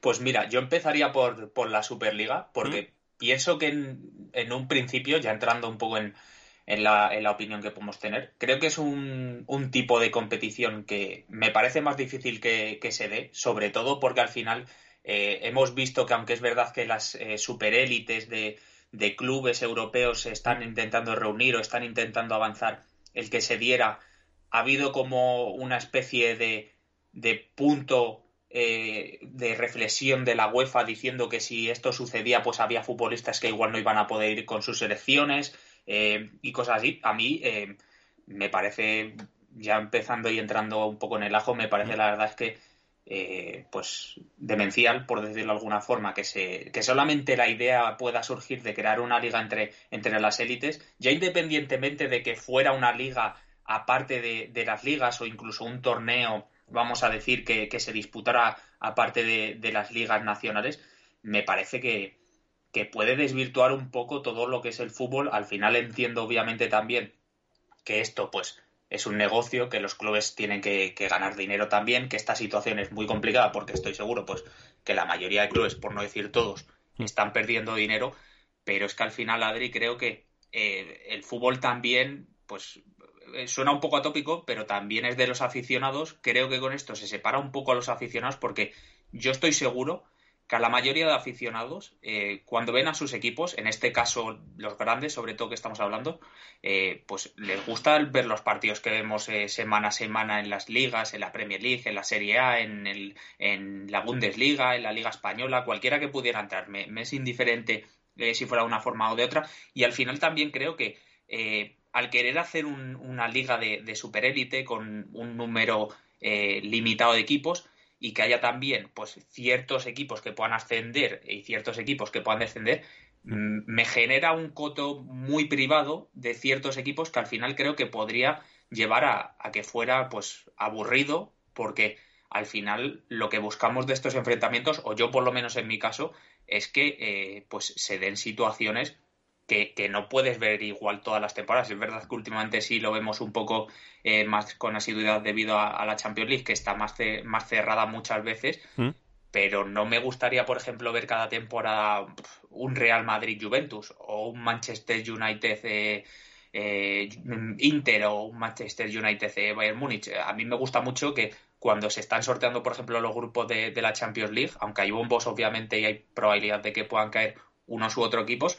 Pues mira, yo empezaría por, por la Superliga porque pienso que en, un principio, ya entrando un poco en, la, opinión que podemos tener, creo que es un, tipo de competición que me parece más difícil que, se dé, sobre todo porque al final eh, hemos visto que aunque es verdad que las eh, superélites de, de clubes europeos se están intentando reunir o están intentando avanzar, el que se diera, ha habido como una especie de, de punto eh, de reflexión de la UEFA diciendo que si esto sucedía, pues había futbolistas que igual no iban a poder ir con sus selecciones eh, y cosas así. A mí eh, me parece, ya empezando y entrando un poco en el ajo, me parece la verdad es que pues demencial, por decirlo de alguna forma, que, se, que solamente la idea pueda surgir de crear una liga entre, entre las élites, ya independientemente de que fuera una liga aparte de, de las ligas o incluso un torneo vamos a decir, que, se disputara aparte de, las ligas nacionales, me parece que, puede desvirtuar un poco todo lo que es el fútbol. Al final entiendo obviamente también que esto pues es un negocio, que los clubes tienen que, ganar dinero también, que esta situación es muy complicada porque estoy seguro pues que la mayoría de clubes, por no decir todos, están perdiendo dinero, pero es que al final, Adri, creo que eh, el fútbol también pues suena un poco atópico, pero también es de los aficionados. Creo que con esto se separa un poco a los aficionados porque yo estoy seguro que a la mayoría de aficionados, eh, cuando ven a sus equipos, en este caso los grandes, sobre todo que estamos hablando, eh, pues les gusta ver los partidos que vemos semana a semana en las ligas, en la Premier League, en la Serie A, en, el, en la Bundesliga, en la Liga Española, cualquiera que pudiera entrar. Me, es indiferente si fuera de una forma o de otra. Y al final también creo que al querer hacer una liga de, de superélite con un número eh, limitado de equipos y que haya también pues ciertos equipos que puedan ascender y ciertos equipos que puedan descender, me genera un coto muy privado de ciertos equipos que al final creo que podría llevar a, que fuera pues aburrido porque al final lo que buscamos de estos enfrentamientos, o yo por lo menos en mi caso, es que eh, pues se den situaciones que, no puedes ver igual todas las temporadas. Es verdad que últimamente sí lo vemos un poco eh, más con asiduidad debido a, la Champions League, que está más, más cerrada muchas veces. ¿Mm? Pero no me gustaría, por ejemplo, ver cada temporada un Real Madrid-Juventus o un Manchester United eh, eh, Inter o un Manchester United Bayern Múnich. A mí me gusta mucho que cuando se están sorteando, por ejemplo, los grupos de, de la Champions League, aunque hay bombos, obviamente, y hay probabilidad de que puedan caer unos u otros equipos,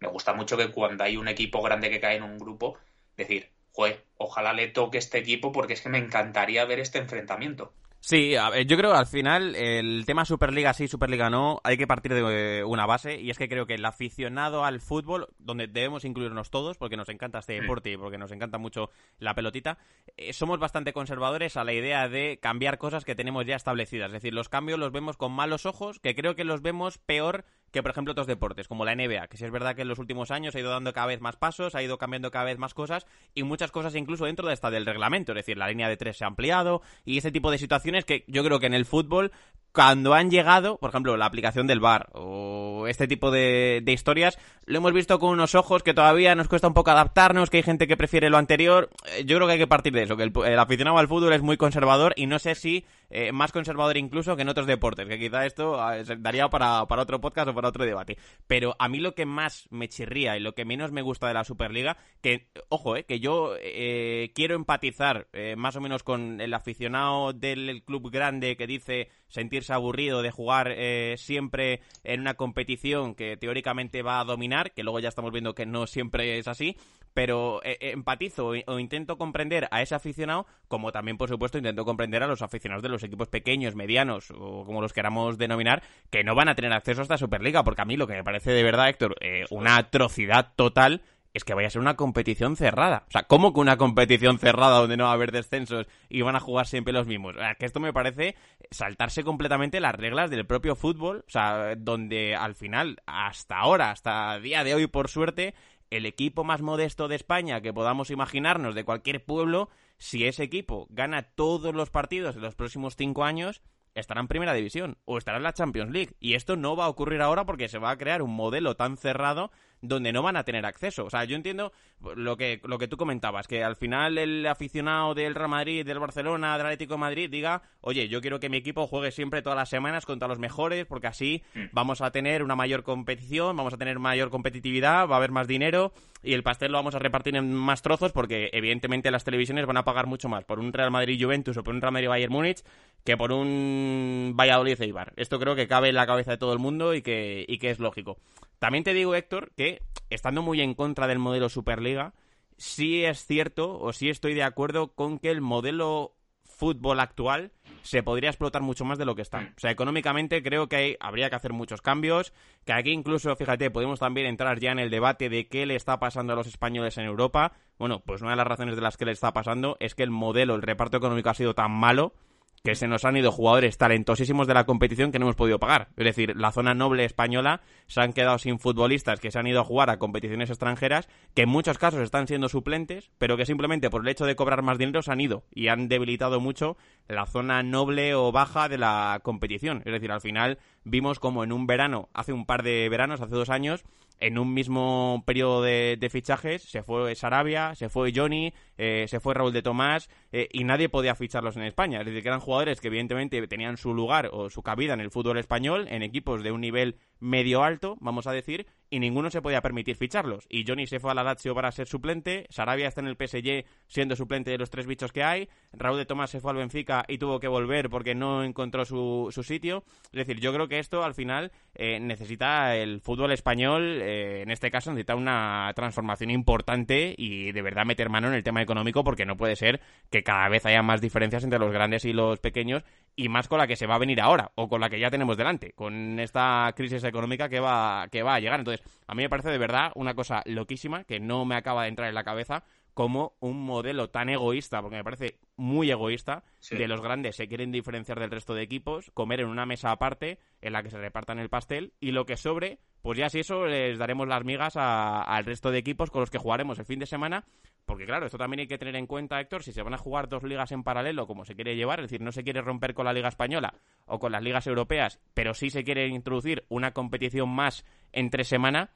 me gusta mucho que cuando hay un equipo grande que cae en un grupo, decir, joder, ojalá le toque este equipo porque es que me encantaría ver este enfrentamiento. Sí, yo creo que al final el tema Superliga sí, Superliga no, hay que partir de una base y es que creo que el aficionado al fútbol, donde debemos incluirnos todos, porque nos encanta este deporte y porque nos encanta mucho la pelotita, eh, somos bastante conservadores a la idea de cambiar cosas que tenemos ya establecidas. Es decir, los cambios los vemos con malos ojos, que creo que los vemos peor que, por ejemplo, otros deportes, como la NBA, que sí es verdad que en los últimos años ha ido dando cada vez más pasos, ha ido cambiando cada vez más cosas y muchas cosas incluso dentro de esta del reglamento, es decir, la línea de tres se ha ampliado y ese tipo de situaciones que yo creo que en el fútbol cuando han llegado, por ejemplo, la aplicación del bar o este tipo de, historias, lo hemos visto con unos ojos que todavía nos cuesta un poco adaptarnos, que hay gente que prefiere lo anterior. Eh, yo creo que hay que partir de eso, que el, aficionado al fútbol es muy conservador y no sé si eh, más conservador incluso que en otros deportes, que quizá esto ah, daría para, otro podcast o para otro debate. Pero a mí lo que más me chirría y lo que menos me gusta de la Superliga, que, ojo, eh, que yo eh, quiero empatizar más o menos con el aficionado del club grande que dice sentirse aburrido de jugar eh, siempre en una competición que teóricamente va a dominar, que luego ya estamos viendo que no siempre es así, pero eh, eh, empatizo o, intento comprender a ese aficionado, como también, por supuesto, intento comprender a los aficionados de los equipos pequeños, medianos o como los queramos denominar, que no van a tener acceso a esta Superliga, porque a mí lo que me parece de verdad, Héctor, una atrocidad total es que vaya a ser una competición cerrada. O sea, ¿cómo que una competición cerrada donde no va a haber descensos y van a jugar siempre los mismos? O sea, que esto me parece saltarse completamente las reglas del propio fútbol. O sea, donde al final, hasta ahora, hasta día de hoy, por suerte, el equipo más modesto de España que podamos imaginarnos de cualquier pueblo, si ese equipo gana todos los partidos en los próximos cinco años, estará en primera división o estará en la Champions League. Y esto no va a ocurrir ahora porque se va a crear un modelo tan cerrado donde no van a tener acceso. O sea, yo entiendo lo que, lo que tú comentabas, que al final el aficionado del Real Madrid, del Barcelona, del Atlético de Madrid diga, oye, yo quiero que mi equipo juegue siempre todas las semanas contra los mejores, porque así mm. vamos a tener una mayor competición, vamos a tener mayor competitividad, va a haber más dinero y el pastel lo vamos a repartir en más trozos porque evidentemente las televisiones van a pagar mucho más por un Real Madrid Juventus o por un Real Madrid Bayern Múnich que por un Valladolid Eibar. Esto creo que cabe en la cabeza de todo el mundo y que, y que es lógico. También te digo, Héctor, que estando muy en contra del modelo Superliga, sí es cierto o sí estoy de acuerdo con que el modelo fútbol actual se podría explotar mucho más de lo que está. O sea, económicamente creo que habría que hacer muchos cambios, que aquí incluso, fíjate, podemos también entrar ya en el debate de qué le está pasando a los españoles en Europa. Bueno, pues una de las razones de las que le está pasando es que el modelo, el reparto económico ha sido tan malo que se nos han ido jugadores talentosísimos de la competición que no hemos podido pagar. Es decir, la zona noble española se han quedado sin futbolistas que se han ido a jugar a competiciones extranjeras, que en muchos casos están siendo suplentes, pero que simplemente por el hecho de cobrar más dinero se han ido y han debilitado mucho la zona noble o baja de la competición. Es decir, al final vimos como en un verano, hace un par de veranos, hace dos años, en un mismo periodo de, fichajes se fue Sarabia, se fue Johnny, eh, se fue Raúl de Tomás eh, y nadie podía ficharlos en España. Es decir, que eran jugadores que evidentemente tenían su lugar o su cabida en el fútbol español, en equipos de un nivel medio alto, vamos a decir, y ninguno se podía permitir ficharlos. Y Johnny se fue a la Lazio para ser suplente, Sarabia está en el PSG siendo suplente de los tres bichos que hay, Raúl de Tomás se fue al Benfica y tuvo que volver porque no encontró su, su sitio. Es decir, yo creo que esto al final eh, necesita el fútbol español, eh, en este caso necesita una transformación importante y de verdad meter mano en el tema económico porque no puede ser que cada vez haya más diferencias entre los grandes y los pequeños y más con la que se va a venir ahora o con la que ya tenemos delante, con esta crisis económica que va, que va a llegar. Entonces, a mí me parece de verdad una cosa loquísima que no me acaba de entrar en la cabeza como un modelo tan egoísta, porque me parece muy egoísta, de los grandes se quieren diferenciar del resto de equipos, comer en una mesa aparte en la que se repartan el pastel y lo que sobre, pues ya si eso les daremos las migas al resto de equipos con los que jugaremos el fin de semana, porque claro, esto también hay que tener en cuenta, Héctor, si se van a jugar dos ligas en paralelo como se quiere llevar, es decir, no se quiere romper con la Liga Española o con las ligas europeas, pero sí se quiere introducir una competición más entre semana,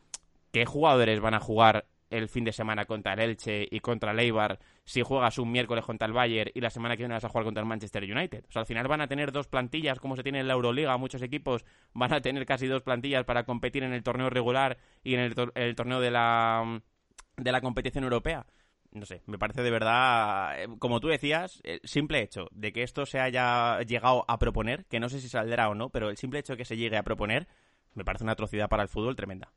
¿qué jugadores van a jugar el fin de semana contra el Elche y contra el Eibar si juegas un miércoles contra el Bayern y la semana que viene vas a jugar contra el Manchester United. O sea, al final van a tener dos plantillas, como se tiene en la Euroliga, muchos equipos van a tener casi dos plantillas para competir en el torneo regular y en el, torneo de la, de la competición europea no sé, me parece de verdad, eh, como tú decías, el simple hecho de que esto se haya llegado a proponer, que no sé si saldrá o no, pero el simple hecho de que se llegue a proponer, me parece una atrocidad para el fútbol tremenda.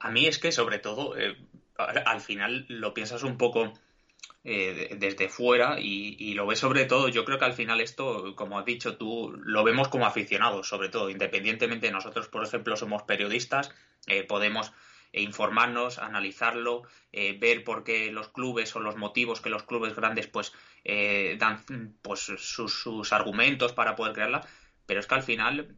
A mí es que, sobre todo, eh, al final lo piensas un poco eh, desde fuera y, lo ves sobre todo, yo creo que al final esto, como has dicho tú, lo vemos como aficionados, sobre todo, independientemente de nosotros, por ejemplo, somos periodistas, podemos informarnos, analizarlo, ver por qué los clubes o los motivos que los clubes grandes pues dan pues sus, sus, argumentos para poder crearla, pero es que al final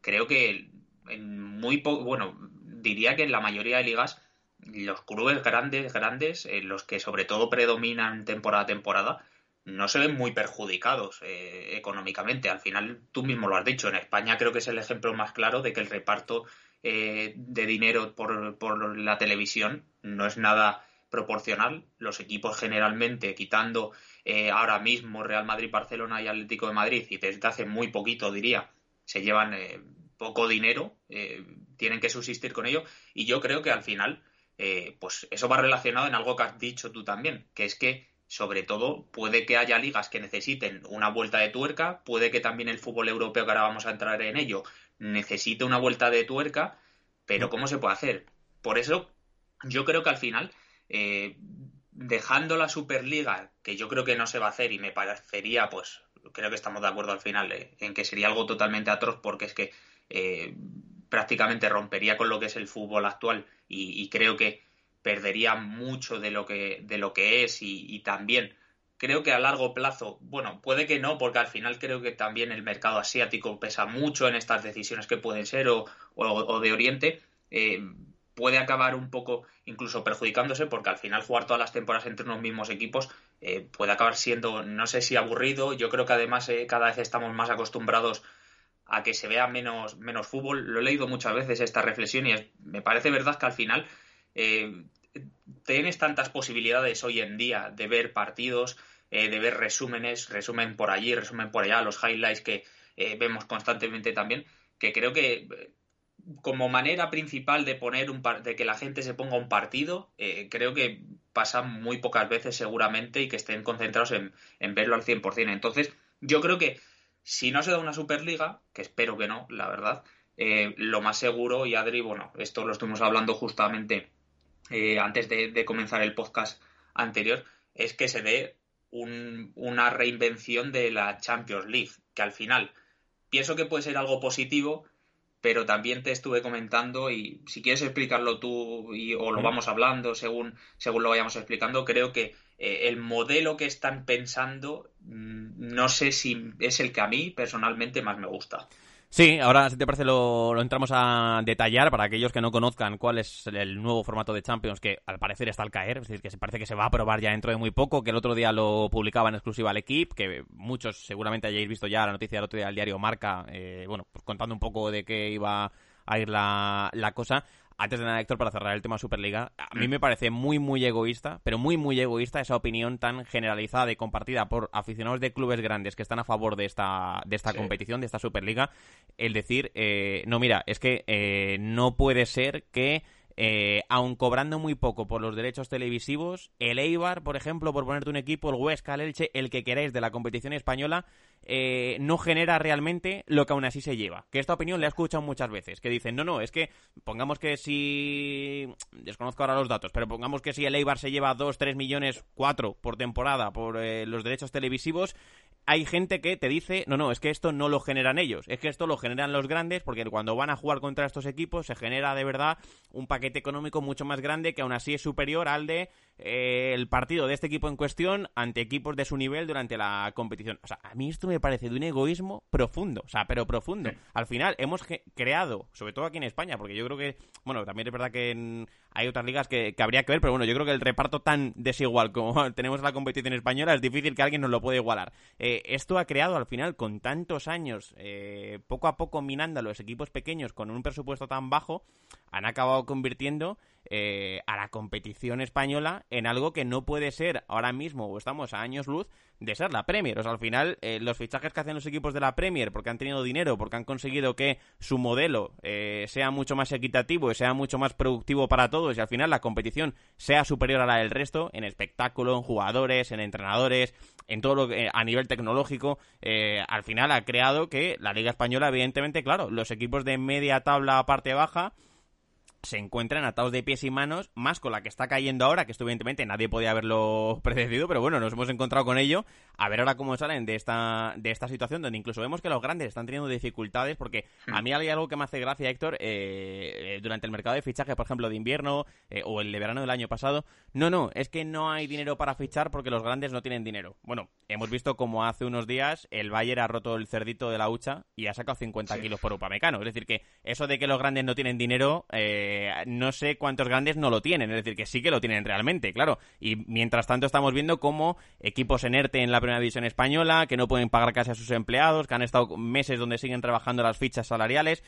creo que en muy bueno, diría que en la mayoría de ligas los clubes grandes, grandes, eh, los que sobre todo predominan temporada a temporada, no se ven muy perjudicados eh, económicamente. Al final, tú mismo lo has dicho, en España creo que es el ejemplo más claro de que el reparto eh, de dinero por, por, la televisión no es nada proporcional. Los equipos generalmente, quitando ahora mismo Real Madrid, Barcelona y Atlético de Madrid, y desde hace muy poquito diría, se llevan poco dinero, eh, tienen que subsistir con ello. Y yo creo que al final, eh, pues eso va relacionado en algo que has dicho tú también, que es que sobre todo, puede que haya ligas que necesiten una vuelta de tuerca, puede que también el fútbol europeo, que ahora vamos a entrar en ello, necesite una vuelta de tuerca, pero ¿cómo se puede hacer? Por eso, yo creo que al final, eh, dejando la Superliga, que yo creo que no se va a hacer y me parecería, pues, creo que estamos de acuerdo al final, eh, en que sería algo totalmente atroz, porque es que eh, prácticamente rompería con lo que es el fútbol actual y creo que perdería mucho de lo que, de lo que es y, también creo que a largo plazo, bueno, puede que no, porque al final creo que también el mercado asiático pesa mucho en estas decisiones que pueden ser o, o, de Oriente, eh, puede acabar un poco incluso perjudicándose porque al final jugar todas las temporadas entre unos mismos equipos eh, puede acabar siendo, no sé si aburrido, yo creo que además eh, cada vez estamos más acostumbrados a que se vea menos, menos fútbol, lo he leído muchas veces esta reflexión y me parece verdad que al final eh, tienes tantas posibilidades hoy en día de ver partidos, eh, de ver resúmenes, resumen por allí, resumen por allá, los highlights que eh, vemos constantemente también, que creo que como manera principal de poner un de que la gente se ponga un partido, creo que pasa muy pocas veces seguramente y que estén concentrados en, en verlo al 100%. Entonces, yo creo que si no se da una Superliga, que espero que no, la verdad, lo más seguro, y Adri, bueno, esto lo estuvimos hablando justamente eh, antes de, comenzar el podcast anterior, es que se dé una reinvención de la Champions League, que al final pienso que puede ser algo positivo, pero también te estuve comentando y si quieres explicarlo tú y, o lo vamos hablando según, según lo vayamos explicando, creo que eh, el modelo que están pensando mm, no sé si es el que a mí personalmente más me gusta. Sí, ahora si te parece lo, entramos a detallar para aquellos que no conozcan cuál es el nuevo formato de Champions que al parecer está al caer, es decir, que se parece que se va a probar ya dentro de muy poco, que el otro día lo publicaba en exclusiva al equipo, que muchos seguramente hayáis visto ya la noticia del otro día del diario Marca, eh, bueno, pues contando un poco de qué iba a ir la, la cosa antes de nada, Héctor, para cerrar el tema Superliga, a mí me parece muy, muy egoísta, pero muy, muy egoísta esa opinión tan generalizada y compartida por aficionados de clubes grandes que están a favor de esta, de esta competición, de esta Superliga, el decir, eh, no, mira, es que eh, no puede ser que eh, aun cobrando muy poco por los derechos televisivos, el Eibar, por ejemplo, por ponerte un equipo, el Huesca, el Elche, el que queráis de la competición española, eh, no genera realmente lo que aún así se lleva. Que esta opinión la he escuchado muchas veces, que dicen, no, no, es que pongamos que si... desconozco ahora los datos, pero pongamos que si el Eibar se lleva 2, 3 millones, 4 por temporada por eh, los derechos televisivos, hay gente que te dice, no, no, es que esto no lo generan ellos, es que esto lo generan los grandes, porque cuando van a jugar contra estos equipos se genera de verdad un paquete económico mucho más grande que aún así es superior al de eh, el partido de este equipo en cuestión ante equipos de su nivel durante la competición. O sea, a mí esto me parece de un egoísmo profundo, o sea, pero profundo. Al final hemos creado, sobre todo aquí en España, porque yo creo que, bueno, también es verdad que hay otras ligas que, habría que ver, pero bueno, yo creo que el reparto tan desigual como tenemos en la competición española es difícil que alguien nos lo pueda igualar. Eh, esto ha creado al final, con tantos años, eh, poco a poco minando a los equipos pequeños con un presupuesto tan bajo, han acabado convirtiendo eh, a la competición española en algo que no puede ser ahora mismo, o estamos a años luz, de ser la Premier. O sea, al final, eh, los fichajes que hacen los equipos de la Premier, porque han tenido dinero, porque han conseguido que su modelo eh, sea mucho más equitativo y sea mucho más productivo para todos, y al final la competición sea superior a la del resto, en espectáculo, en jugadores, en entrenadores, en todo lo que, a nivel tecnológico, al final ha creado que la Liga Española, evidentemente, claro, los equipos de media tabla parte baja, se encuentran atados de pies y manos, más con la que está cayendo ahora, que esto evidentemente nadie podía haberlo predecido, pero bueno, nos hemos encontrado con ello. A ver ahora cómo salen de esta, de esta situación, donde incluso vemos que los grandes están teniendo dificultades, porque a mí hay algo que me hace gracia, Héctor, eh, durante el mercado de fichaje, por ejemplo, de invierno eh, o el de verano del año pasado, no, no, es que no hay dinero para fichar porque los grandes no tienen dinero. Bueno, hemos visto como hace unos días el Bayern ha roto el cerdito de la hucha y ha sacado 50 kilos por Upamecano. Es decir, que eso de que los grandes no tienen dinero... Eh, no sé cuántos grandes no lo tienen, es decir, que sí que lo tienen realmente, claro. Y mientras tanto estamos viendo cómo equipos en ERTE en la primera división española, que no pueden pagar casi a sus empleados, que han estado meses donde siguen trabajando las fichas salariales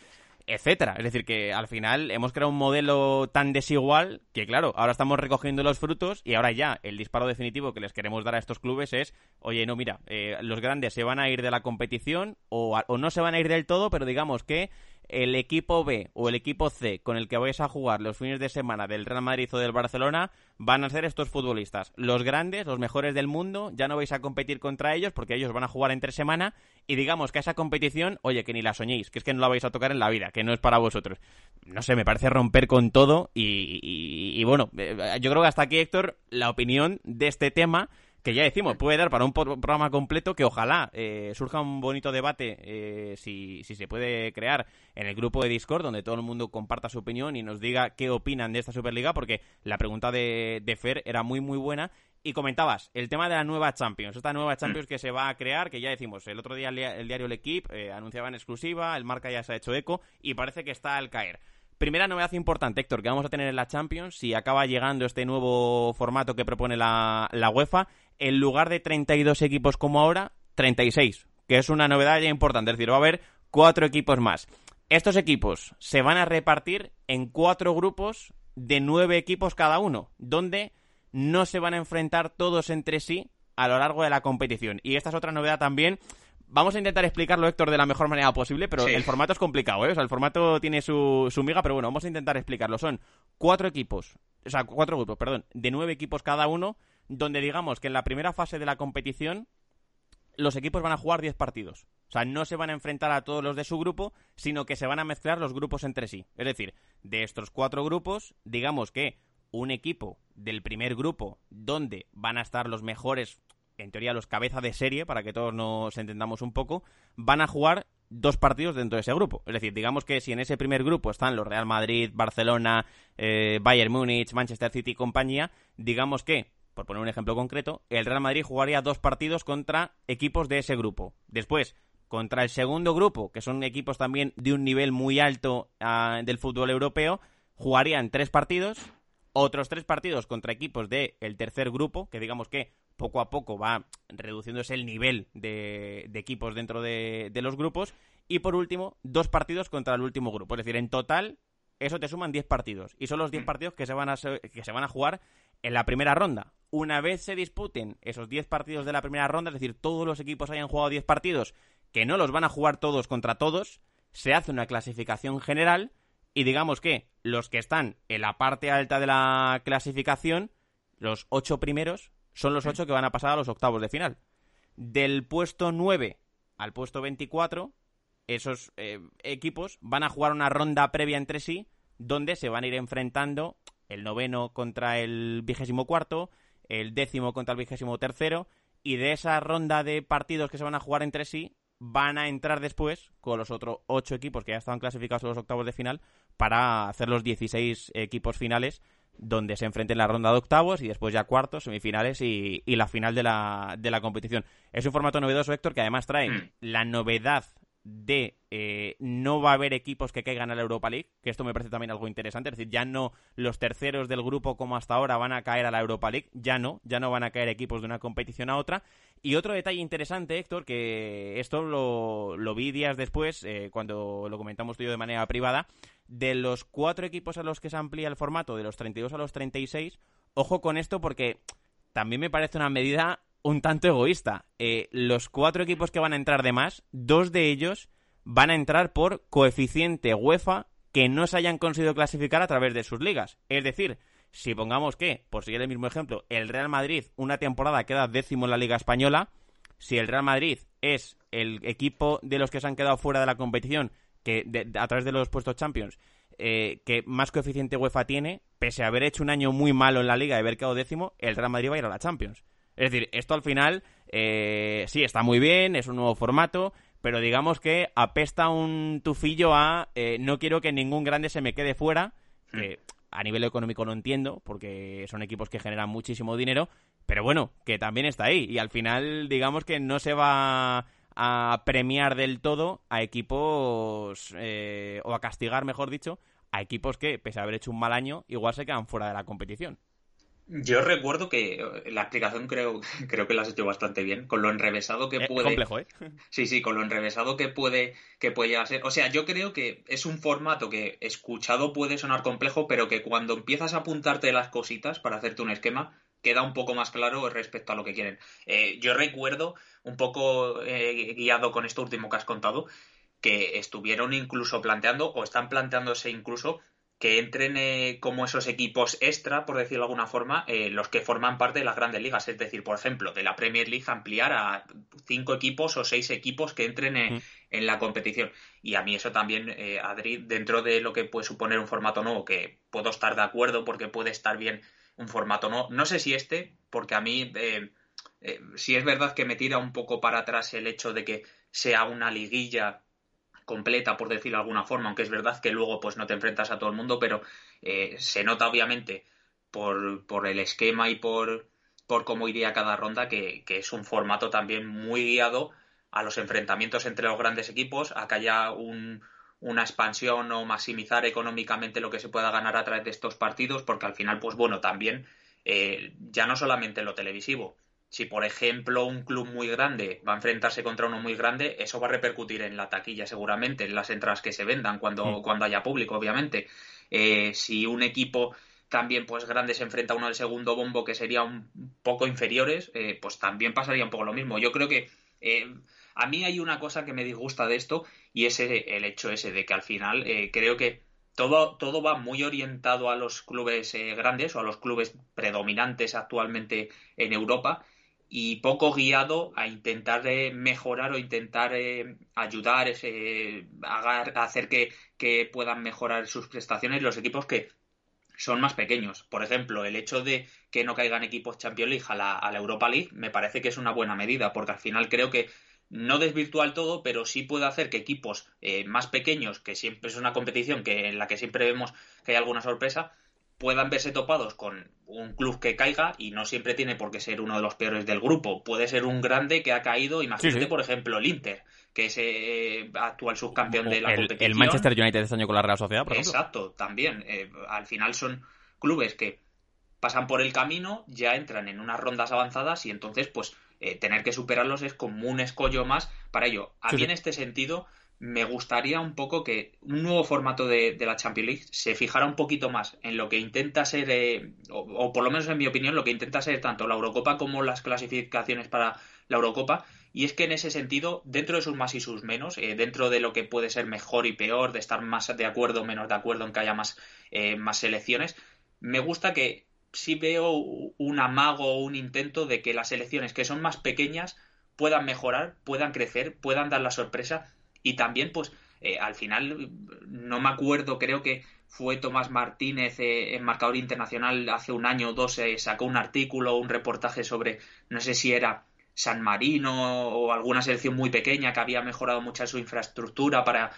etcétera. Es decir, que al final hemos creado un modelo tan desigual que, claro, ahora estamos recogiendo los frutos y ahora ya el disparo definitivo que les queremos dar a estos clubes es, oye, no, mira, eh, los grandes se van a ir de la competición o, no se van a ir del todo, pero digamos que el equipo B o el equipo C con el que vais a jugar los fines de semana del Real Madrid o del Barcelona van a ser estos futbolistas. Los grandes, los mejores del mundo, ya no vais a competir contra ellos porque ellos van a jugar entre semana y digamos que esa competición, oye, que ni la soñéis, que es que no la vais a tocar en la vida, que no es para vosotros. No sé, me parece romper con todo y, y bueno, eh, yo creo que hasta aquí, Héctor, la opinión de este tema que ya decimos, puede dar para un programa completo que ojalá eh, surja un bonito debate, eh, si, si, se puede crear en el grupo de Discord, donde todo el mundo comparta su opinión y nos diga qué opinan de esta Superliga, porque la pregunta de, de Fer era muy, muy buena. Y comentabas el tema de la nueva Champions, esta nueva Champions que se va a crear, que ya decimos, el otro día el, diario El Equipe eh, anunciaba en exclusiva, el marca ya se ha hecho eco y parece que está al caer. Primera novedad importante, Héctor, que vamos a tener en la Champions, si acaba llegando este nuevo formato que propone la, la UEFA, en lugar de 32 equipos como ahora, 36, que es una novedad ya importante. Es decir, va a haber cuatro equipos más. Estos equipos se van a repartir en cuatro grupos de nueve equipos cada uno, donde no se van a enfrentar todos entre sí a lo largo de la competición. Y esta es otra novedad también. Vamos a intentar explicarlo, Héctor, de la mejor manera posible, pero el formato es complicado, ¿eh? O sea, el formato tiene su, su miga, pero bueno, vamos a intentar explicarlo. Son cuatro equipos, o sea, cuatro grupos, perdón, de nueve equipos cada uno, donde digamos que en la primera fase de la competición los equipos van a jugar 10 partidos. O sea, no se van a enfrentar a todos los de su grupo, sino que se van a mezclar los grupos entre sí. Es decir, de estos cuatro grupos, digamos que un equipo del primer grupo, donde van a estar los mejores, en teoría los cabeza de serie, para que todos nos entendamos un poco, van a jugar dos partidos dentro de ese grupo. Es decir, digamos que si en ese primer grupo están los Real Madrid, Barcelona, eh, Bayern Múnich, Manchester City y compañía, digamos que por poner un ejemplo concreto, el Real Madrid jugaría dos partidos contra equipos de ese grupo. Después, contra el segundo grupo, que son equipos también de un nivel muy alto ah, del fútbol europeo, jugarían tres partidos, otros tres partidos contra equipos del el tercer grupo, que digamos que poco a poco va reduciéndose el nivel de, equipos dentro de, de, los grupos, y por último, dos partidos contra el último grupo. Es decir, en total, eso te suman 10 partidos, y son los 10 partidos que se van a, que se van a jugar en la primera ronda. Una vez se disputen esos 10 partidos de la primera ronda, es decir, todos los equipos hayan jugado 10 partidos, que no los van a jugar todos contra todos, se hace una clasificación general y digamos que los que están en la parte alta de la clasificación, los 8 primeros, son los 8 que van a pasar a los octavos de final. Del puesto 9 al puesto 24, esos eh, equipos van a jugar una ronda previa entre sí, donde se van a ir enfrentando el noveno contra el vigésimo cuarto, el décimo contra el vigésimo tercero, y de esa ronda de partidos que se van a jugar entre sí, van a entrar después con los otros ocho equipos que ya estaban clasificados a los octavos de final para hacer los 16 equipos finales donde se enfrenten la ronda de octavos y después ya cuartos, semifinales y, y la final de la, de la competición. Es un formato novedoso, Héctor, que además trae mm. la novedad de eh, no va a haber equipos que caigan a la Europa League, que esto me parece también algo interesante, es decir, ya no los terceros del grupo como hasta ahora van a caer a la Europa League, ya no, ya no van a caer equipos de una competición a otra. Y otro detalle interesante, Héctor, que esto lo, lo vi días después, eh, cuando lo comentamos tú y yo de manera privada, de los cuatro equipos a los que se amplía el formato, de los 32 a los 36, ojo con esto porque también me parece una medida un tanto egoísta. Eh, los cuatro equipos que van a entrar de más, dos de ellos van a entrar por coeficiente UEFA que no se hayan conseguido clasificar a través de sus ligas. Es decir, si pongamos que, por seguir el mismo ejemplo, el Real Madrid una temporada queda décimo en la Liga Española, si el Real Madrid es el equipo de los que se han quedado fuera de la competición, que a través de los puestos Champions, eh, que más coeficiente UEFA tiene, pese a haber hecho un año muy malo en la Liga y haber quedado décimo, el Real Madrid va a ir a la Champions. Es decir, esto al final eh, sí está muy bien, es un nuevo formato, pero digamos que apesta un tufillo a eh, no quiero que ningún grande se me quede fuera, que a nivel económico no entiendo, porque son equipos que generan muchísimo dinero, pero bueno, que también está ahí. Y al final, digamos que no se va a premiar del todo a equipos, eh, o a castigar, mejor dicho, a equipos que, pese a haber hecho un mal año, igual se quedan fuera de la competición. Yo recuerdo que eh, la explicación creo, creo que la has hecho bastante bien, con lo enrevesado que puede. complejo, ¿eh? Sí, sí, con lo enrevesado que puede, que puede llegar a ser. O sea, yo creo que es un formato que escuchado puede sonar complejo, pero que cuando empiezas a apuntarte las cositas para hacerte un esquema, queda un poco más claro respecto a lo que quieren. Eh, yo recuerdo, un poco guiado con esto último que has contado, que estuvieron incluso planteando o están planteándose incluso que entren eh, como esos equipos extra, por decirlo de alguna forma, eh, los que forman parte de las grandes ligas. Es decir, por ejemplo, de la Premier League ampliar a cinco equipos o seis equipos que entren en, la competición. Y a mí eso también, eh, Adri, dentro de lo que puede suponer un formato nuevo, que puedo estar de acuerdo porque puede estar bien un formato nuevo. No sé si este, porque a mí si es verdad que me tira un poco para atrás el hecho de que sea una liguilla completa, por decirlo de alguna forma, aunque es verdad que luego pues no te enfrentas a todo el mundo, pero eh, se nota obviamente por, por, el esquema y por, por cómo iría cada ronda que, es un formato también muy guiado a los enfrentamientos entre los grandes equipos, a que haya una expansión o maximizar económicamente lo que se pueda ganar a través de estos partidos, porque al final, pues bueno, también eh, ya no solamente lo televisivo, si, por ejemplo, un club muy grande va a enfrentarse contra uno muy grande, eso va a repercutir en la taquilla seguramente, en las entradas que se vendan cuando, cuando haya público, obviamente. Eh, si un equipo también pues grande se enfrenta a uno del segundo bombo que sería un poco inferiores, eh, pues también pasaría un poco lo mismo. Yo creo que eh, a mí hay una cosa que me disgusta de esto y es el hecho ese de que al final creo que todo, todo va muy orientado a los clubes grandes o a los clubes predominantes actualmente en Europa y poco guiado a intentar eh, mejorar o intentar eh, ayudar, ese, a, hacer que, puedan mejorar sus prestaciones los equipos que son más pequeños. Por ejemplo, el hecho de que no caigan equipos Champions League a la, Europa League me parece que es una buena medida, porque al final creo que no desvirtúa el todo, pero sí puede hacer que equipos eh, más pequeños, que siempre es una competición que, en la que siempre vemos que hay alguna sorpresa, puedan verse topados con un club que caiga y no siempre tiene por qué ser uno de los peores del grupo. Puede ser un grande que ha caído, imagínate por ejemplo el Inter, que es eh, actual subcampeón de la competición. El Manchester United este año con la Real Sociedad, por Exacto, también. Eh, al final son clubes que pasan por el camino, ya entran en unas rondas avanzadas y entonces pues eh, tener que superarlos es como un escollo más para ello. A mí en este sentido me gustaría un poco que un nuevo formato de, la Champions League se fijara un poquito más en lo que intenta ser, eh, o, por lo menos en mi opinión, lo que intenta ser tanto la Eurocopa como las clasificaciones para la Eurocopa. Y es que en ese sentido, dentro de sus más y sus menos, eh, dentro de lo que puede ser mejor y peor, de estar más de acuerdo o menos de acuerdo en que haya más, eh, más selecciones, me gusta que sí veo un amago o un intento de que las selecciones que son más pequeñas puedan mejorar, puedan crecer, puedan dar la sorpresa y también, pues, eh, al final, no me acuerdo, creo que fue Tomás Martínez eh, en Marcador Internacional hace un año o dos, eh, sacó un artículo, un reportaje sobre, no sé si era San Marino o alguna selección muy pequeña que había mejorado mucha su infraestructura para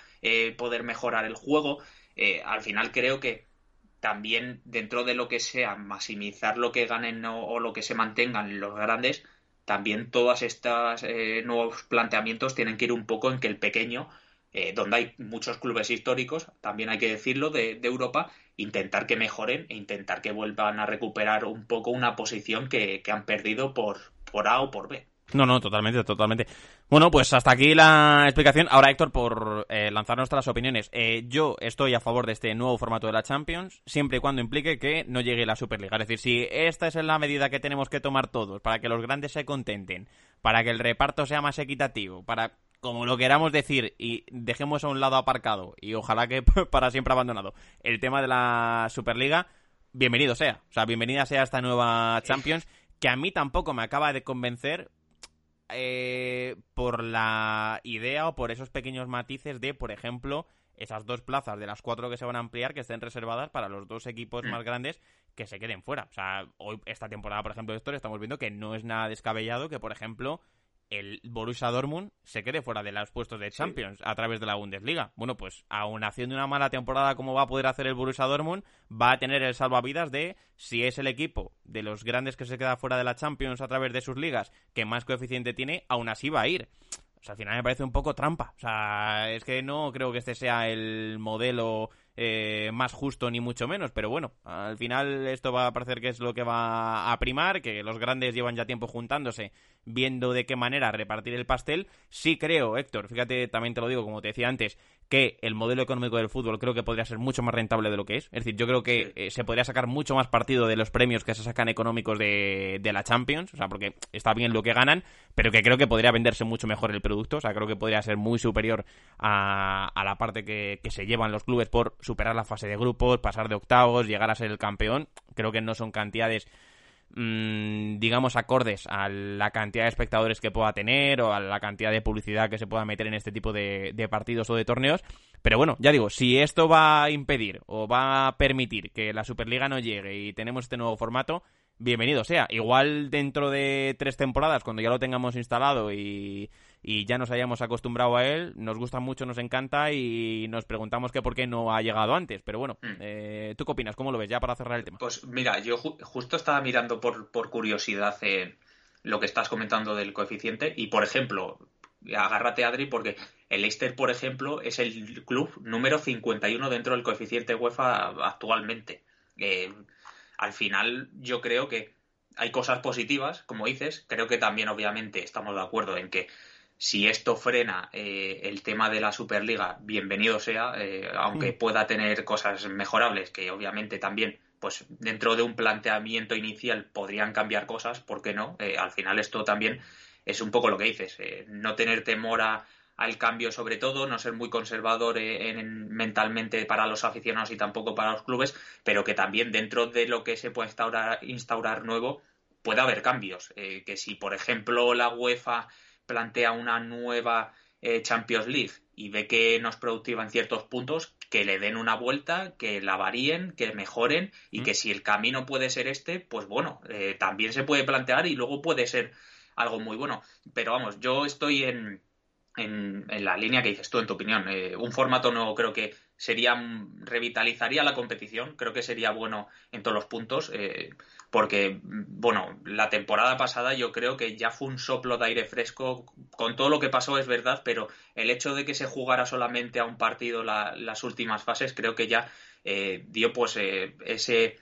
poder mejorar el juego. al final creo que también dentro de lo que sea maximizar lo que ganen o lo que se mantengan los grandes, también todos estos eh, nuevos planteamientos tienen que ir un poco en que el pequeño, eh, donde hay muchos clubes históricos, también hay que decirlo, de, Europa, intentar que mejoren e intentar que vuelvan a recuperar un poco una posición que, que han perdido por, por A o por B. No, no, totalmente, totalmente. Bueno, pues hasta aquí la explicación. Ahora, Héctor, por eh, lanzar nuestras opiniones. Eh, yo estoy a favor de este nuevo formato de la Champions, siempre y cuando implique que no llegue la Superliga. Es decir, si esta es la medida que tenemos que tomar todos para que los grandes se contenten, para que el reparto sea más equitativo, para como lo queramos decir y dejemos a un lado aparcado y ojalá que para siempre abandonado el tema de la Superliga, bienvenido sea. O sea, bienvenida sea esta nueva Champions que a mí tampoco me acaba de convencer eh, por la idea o por esos pequeños matices de, por ejemplo, esas dos plazas de las cuatro que se van a ampliar que estén reservadas para los dos equipos mm. más grandes que se queden fuera. O sea, hoy, esta temporada, por ejemplo, de historia, estamos viendo que no es nada descabellado que, por ejemplo, el Borussia Dortmund se quede fuera de los puestos de Champions a través de la Bundesliga. Bueno, pues aún haciendo una mala temporada como va a poder hacer el Borussia Dortmund, va a tener el salvavidas de si es el equipo de los grandes que se queda fuera de la Champions a través de sus ligas que más coeficiente tiene, aún así va a ir. O sea, al final me parece un poco trampa. O sea, es que no creo que este sea el modelo eh, más justo ni mucho menos, pero bueno, al final esto va a parecer que es lo que va a primar, que los grandes llevan ya tiempo juntándose, viendo de qué manera repartir el pastel. Sí creo, Héctor, fíjate, también te lo digo, como te decía antes, que el modelo económico del fútbol creo que podría ser mucho más rentable de lo que es. Es decir, yo creo que eh, se podría sacar mucho más partido de los premios que se sacan económicos de, la Champions, o sea, porque está bien lo que ganan, pero que creo que podría venderse mucho mejor el producto, o sea, creo que podría ser muy superior a, la parte que, que se llevan los clubes por superar la fase de grupos, pasar de octavos, llegar a ser el campeón. Creo que no son cantidades Mm, digamos, acordes a la cantidad de espectadores que pueda tener o a la cantidad de publicidad que se pueda meter en este tipo de, partidos o de torneos. Pero bueno, ya digo, si esto va a impedir o va a permitir que la Superliga no llegue y tenemos este nuevo formato, bienvenido sea. Igual dentro de tres temporadas, cuando ya lo tengamos instalado y, y ya nos hayamos acostumbrado a él, nos gusta mucho, nos encanta y nos preguntamos que por qué no ha llegado antes. Pero bueno, mm. eh, ¿tú qué opinas? ¿Cómo lo ves ya para cerrar el tema? Pues mira, yo justo estaba mirando por, por curiosidad eh, lo que estás comentando del coeficiente y, por ejemplo, agárrate Adri porque el Leicester, por ejemplo, es el club número 51 dentro del coeficiente UEFA actualmente. Eh, al final yo creo que hay cosas positivas, como dices, creo que también obviamente estamos de acuerdo en que si esto frena eh, el tema de la Superliga, bienvenido sea, eh, aunque pueda tener cosas mejorables, que obviamente también, pues dentro de un planteamiento inicial podrían cambiar cosas, ¿por qué no? Eh, al final esto también es un poco lo que dices, no tener temor a, al cambio sobre todo, no ser muy conservador en, mentalmente para los aficionados y tampoco para los clubes, pero que también dentro de lo que se puede instaurar, instaurar nuevo puede haber cambios. que si, por ejemplo, la UEFA plantea una nueva eh, Champions League y ve que no es productiva en ciertos puntos, que le den una vuelta, que la varíen, que mejoren y que mm. si el camino puede ser este, pues bueno, eh, también se puede plantear y luego puede ser algo muy bueno. Pero vamos, yo estoy en, en, la línea que dices tú, en tu opinión. Eh, un formato no creo que sería revitalizaría la competición, creo que sería bueno en todos los puntos porque, bueno, la temporada pasada yo creo que ya fue un soplo de aire fresco, con todo lo que pasó es verdad, pero el hecho de que se jugara solamente a un partido las últimas fases creo que ya eh, dio pues eh, ese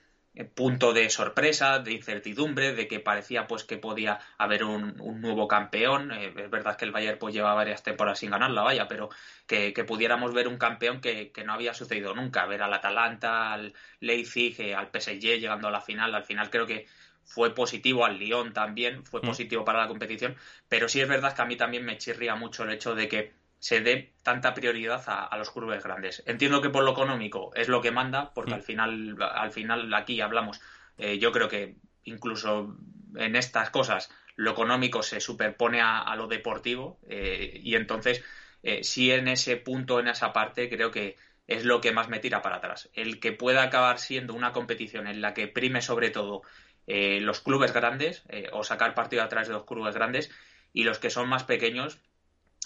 punto de sorpresa, de incertidumbre, de que parecía pues que podía haber un, nuevo campeón. Eh, es verdad que el Bayern pues lleva varias temporadas sin ganarla, vaya, pero que, pudiéramos ver un campeón que, no había sucedido nunca. Ver al Atalanta, al Leipzig, eh, al PSG llegando a la final. Al final creo que fue positivo al Lyon también, fue mm. positivo para la competición, pero sí es verdad que a mí también me chirría mucho el hecho de que se dé tanta prioridad a, los clubes grandes. Entiendo que por lo económico es lo que manda, porque mm. al final, al final aquí hablamos, eh, yo creo que incluso en estas cosas lo económico se superpone a, lo deportivo eh, y entonces eh, sí en ese punto, en esa parte, creo que es lo que más me tira para atrás. El que pueda acabar siendo una competición en la que prime sobre todo los clubes grandes o sacar partido a través de los clubes grandes y los que son más pequeños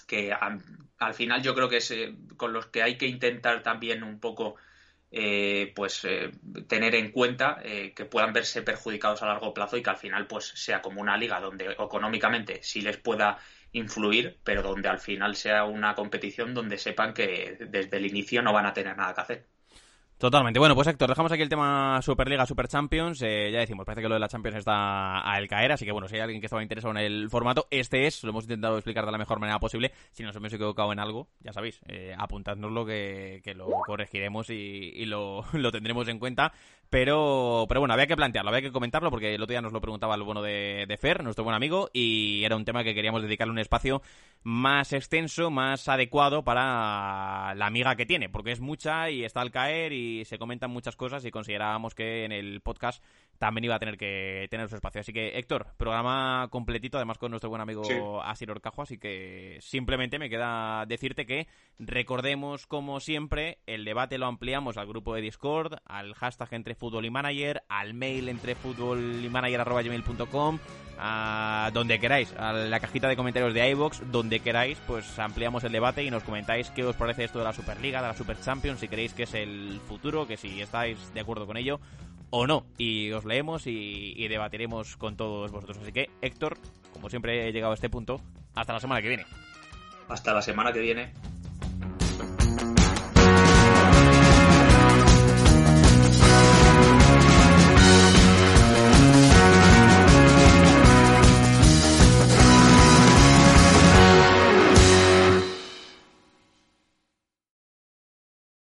que al final yo creo que es eh, con los que hay que intentar también un poco eh, pues eh, tener en cuenta que puedan verse perjudicados a largo plazo y que al final pues sea como una liga donde económicamente sí les pueda influir pero donde al final sea una competición donde sepan que desde el inicio no van a tener nada que hacer. Totalmente. Bueno, pues Héctor, dejamos aquí el tema Superliga, Super Champions. Eh, ya decimos, parece que lo de la Champions está a el caer, así que bueno, si hay alguien que estaba interesado en el formato, este es, lo hemos intentado explicar de la mejor manera posible. Si nos hemos equivocado en algo, ya sabéis, eh, apuntadnoslo que, que lo corregiremos y, lo, lo, tendremos en cuenta. Pero, pero bueno, había que plantearlo, había que comentarlo porque el otro día nos lo preguntaba el bueno de, de Fer, nuestro buen amigo, y era un tema que queríamos dedicarle un espacio más extenso, más adecuado para la amiga que tiene, porque es mucha y está al caer y se comentan muchas cosas y considerábamos que en el podcast también iba a tener que tener su espacio. Así que, Héctor, programa completito, además con nuestro buen amigo Asir Orcajo, así que simplemente me queda decirte que recordemos, como siempre, el debate lo ampliamos al grupo de Discord, al hashtag entre fútbol y manager, al mail entre fútbol y manager a donde queráis, a la cajita de comentarios de iVoox, donde queráis, pues ampliamos el debate y nos comentáis qué os parece esto de la Superliga, de la Super Champions, si creéis que es el futuro, que si estáis de acuerdo con ello o no. Y os leemos y, debatiremos con todos vosotros. Así que, Héctor, como siempre he llegado a este punto, hasta la semana que viene. Hasta la semana que viene.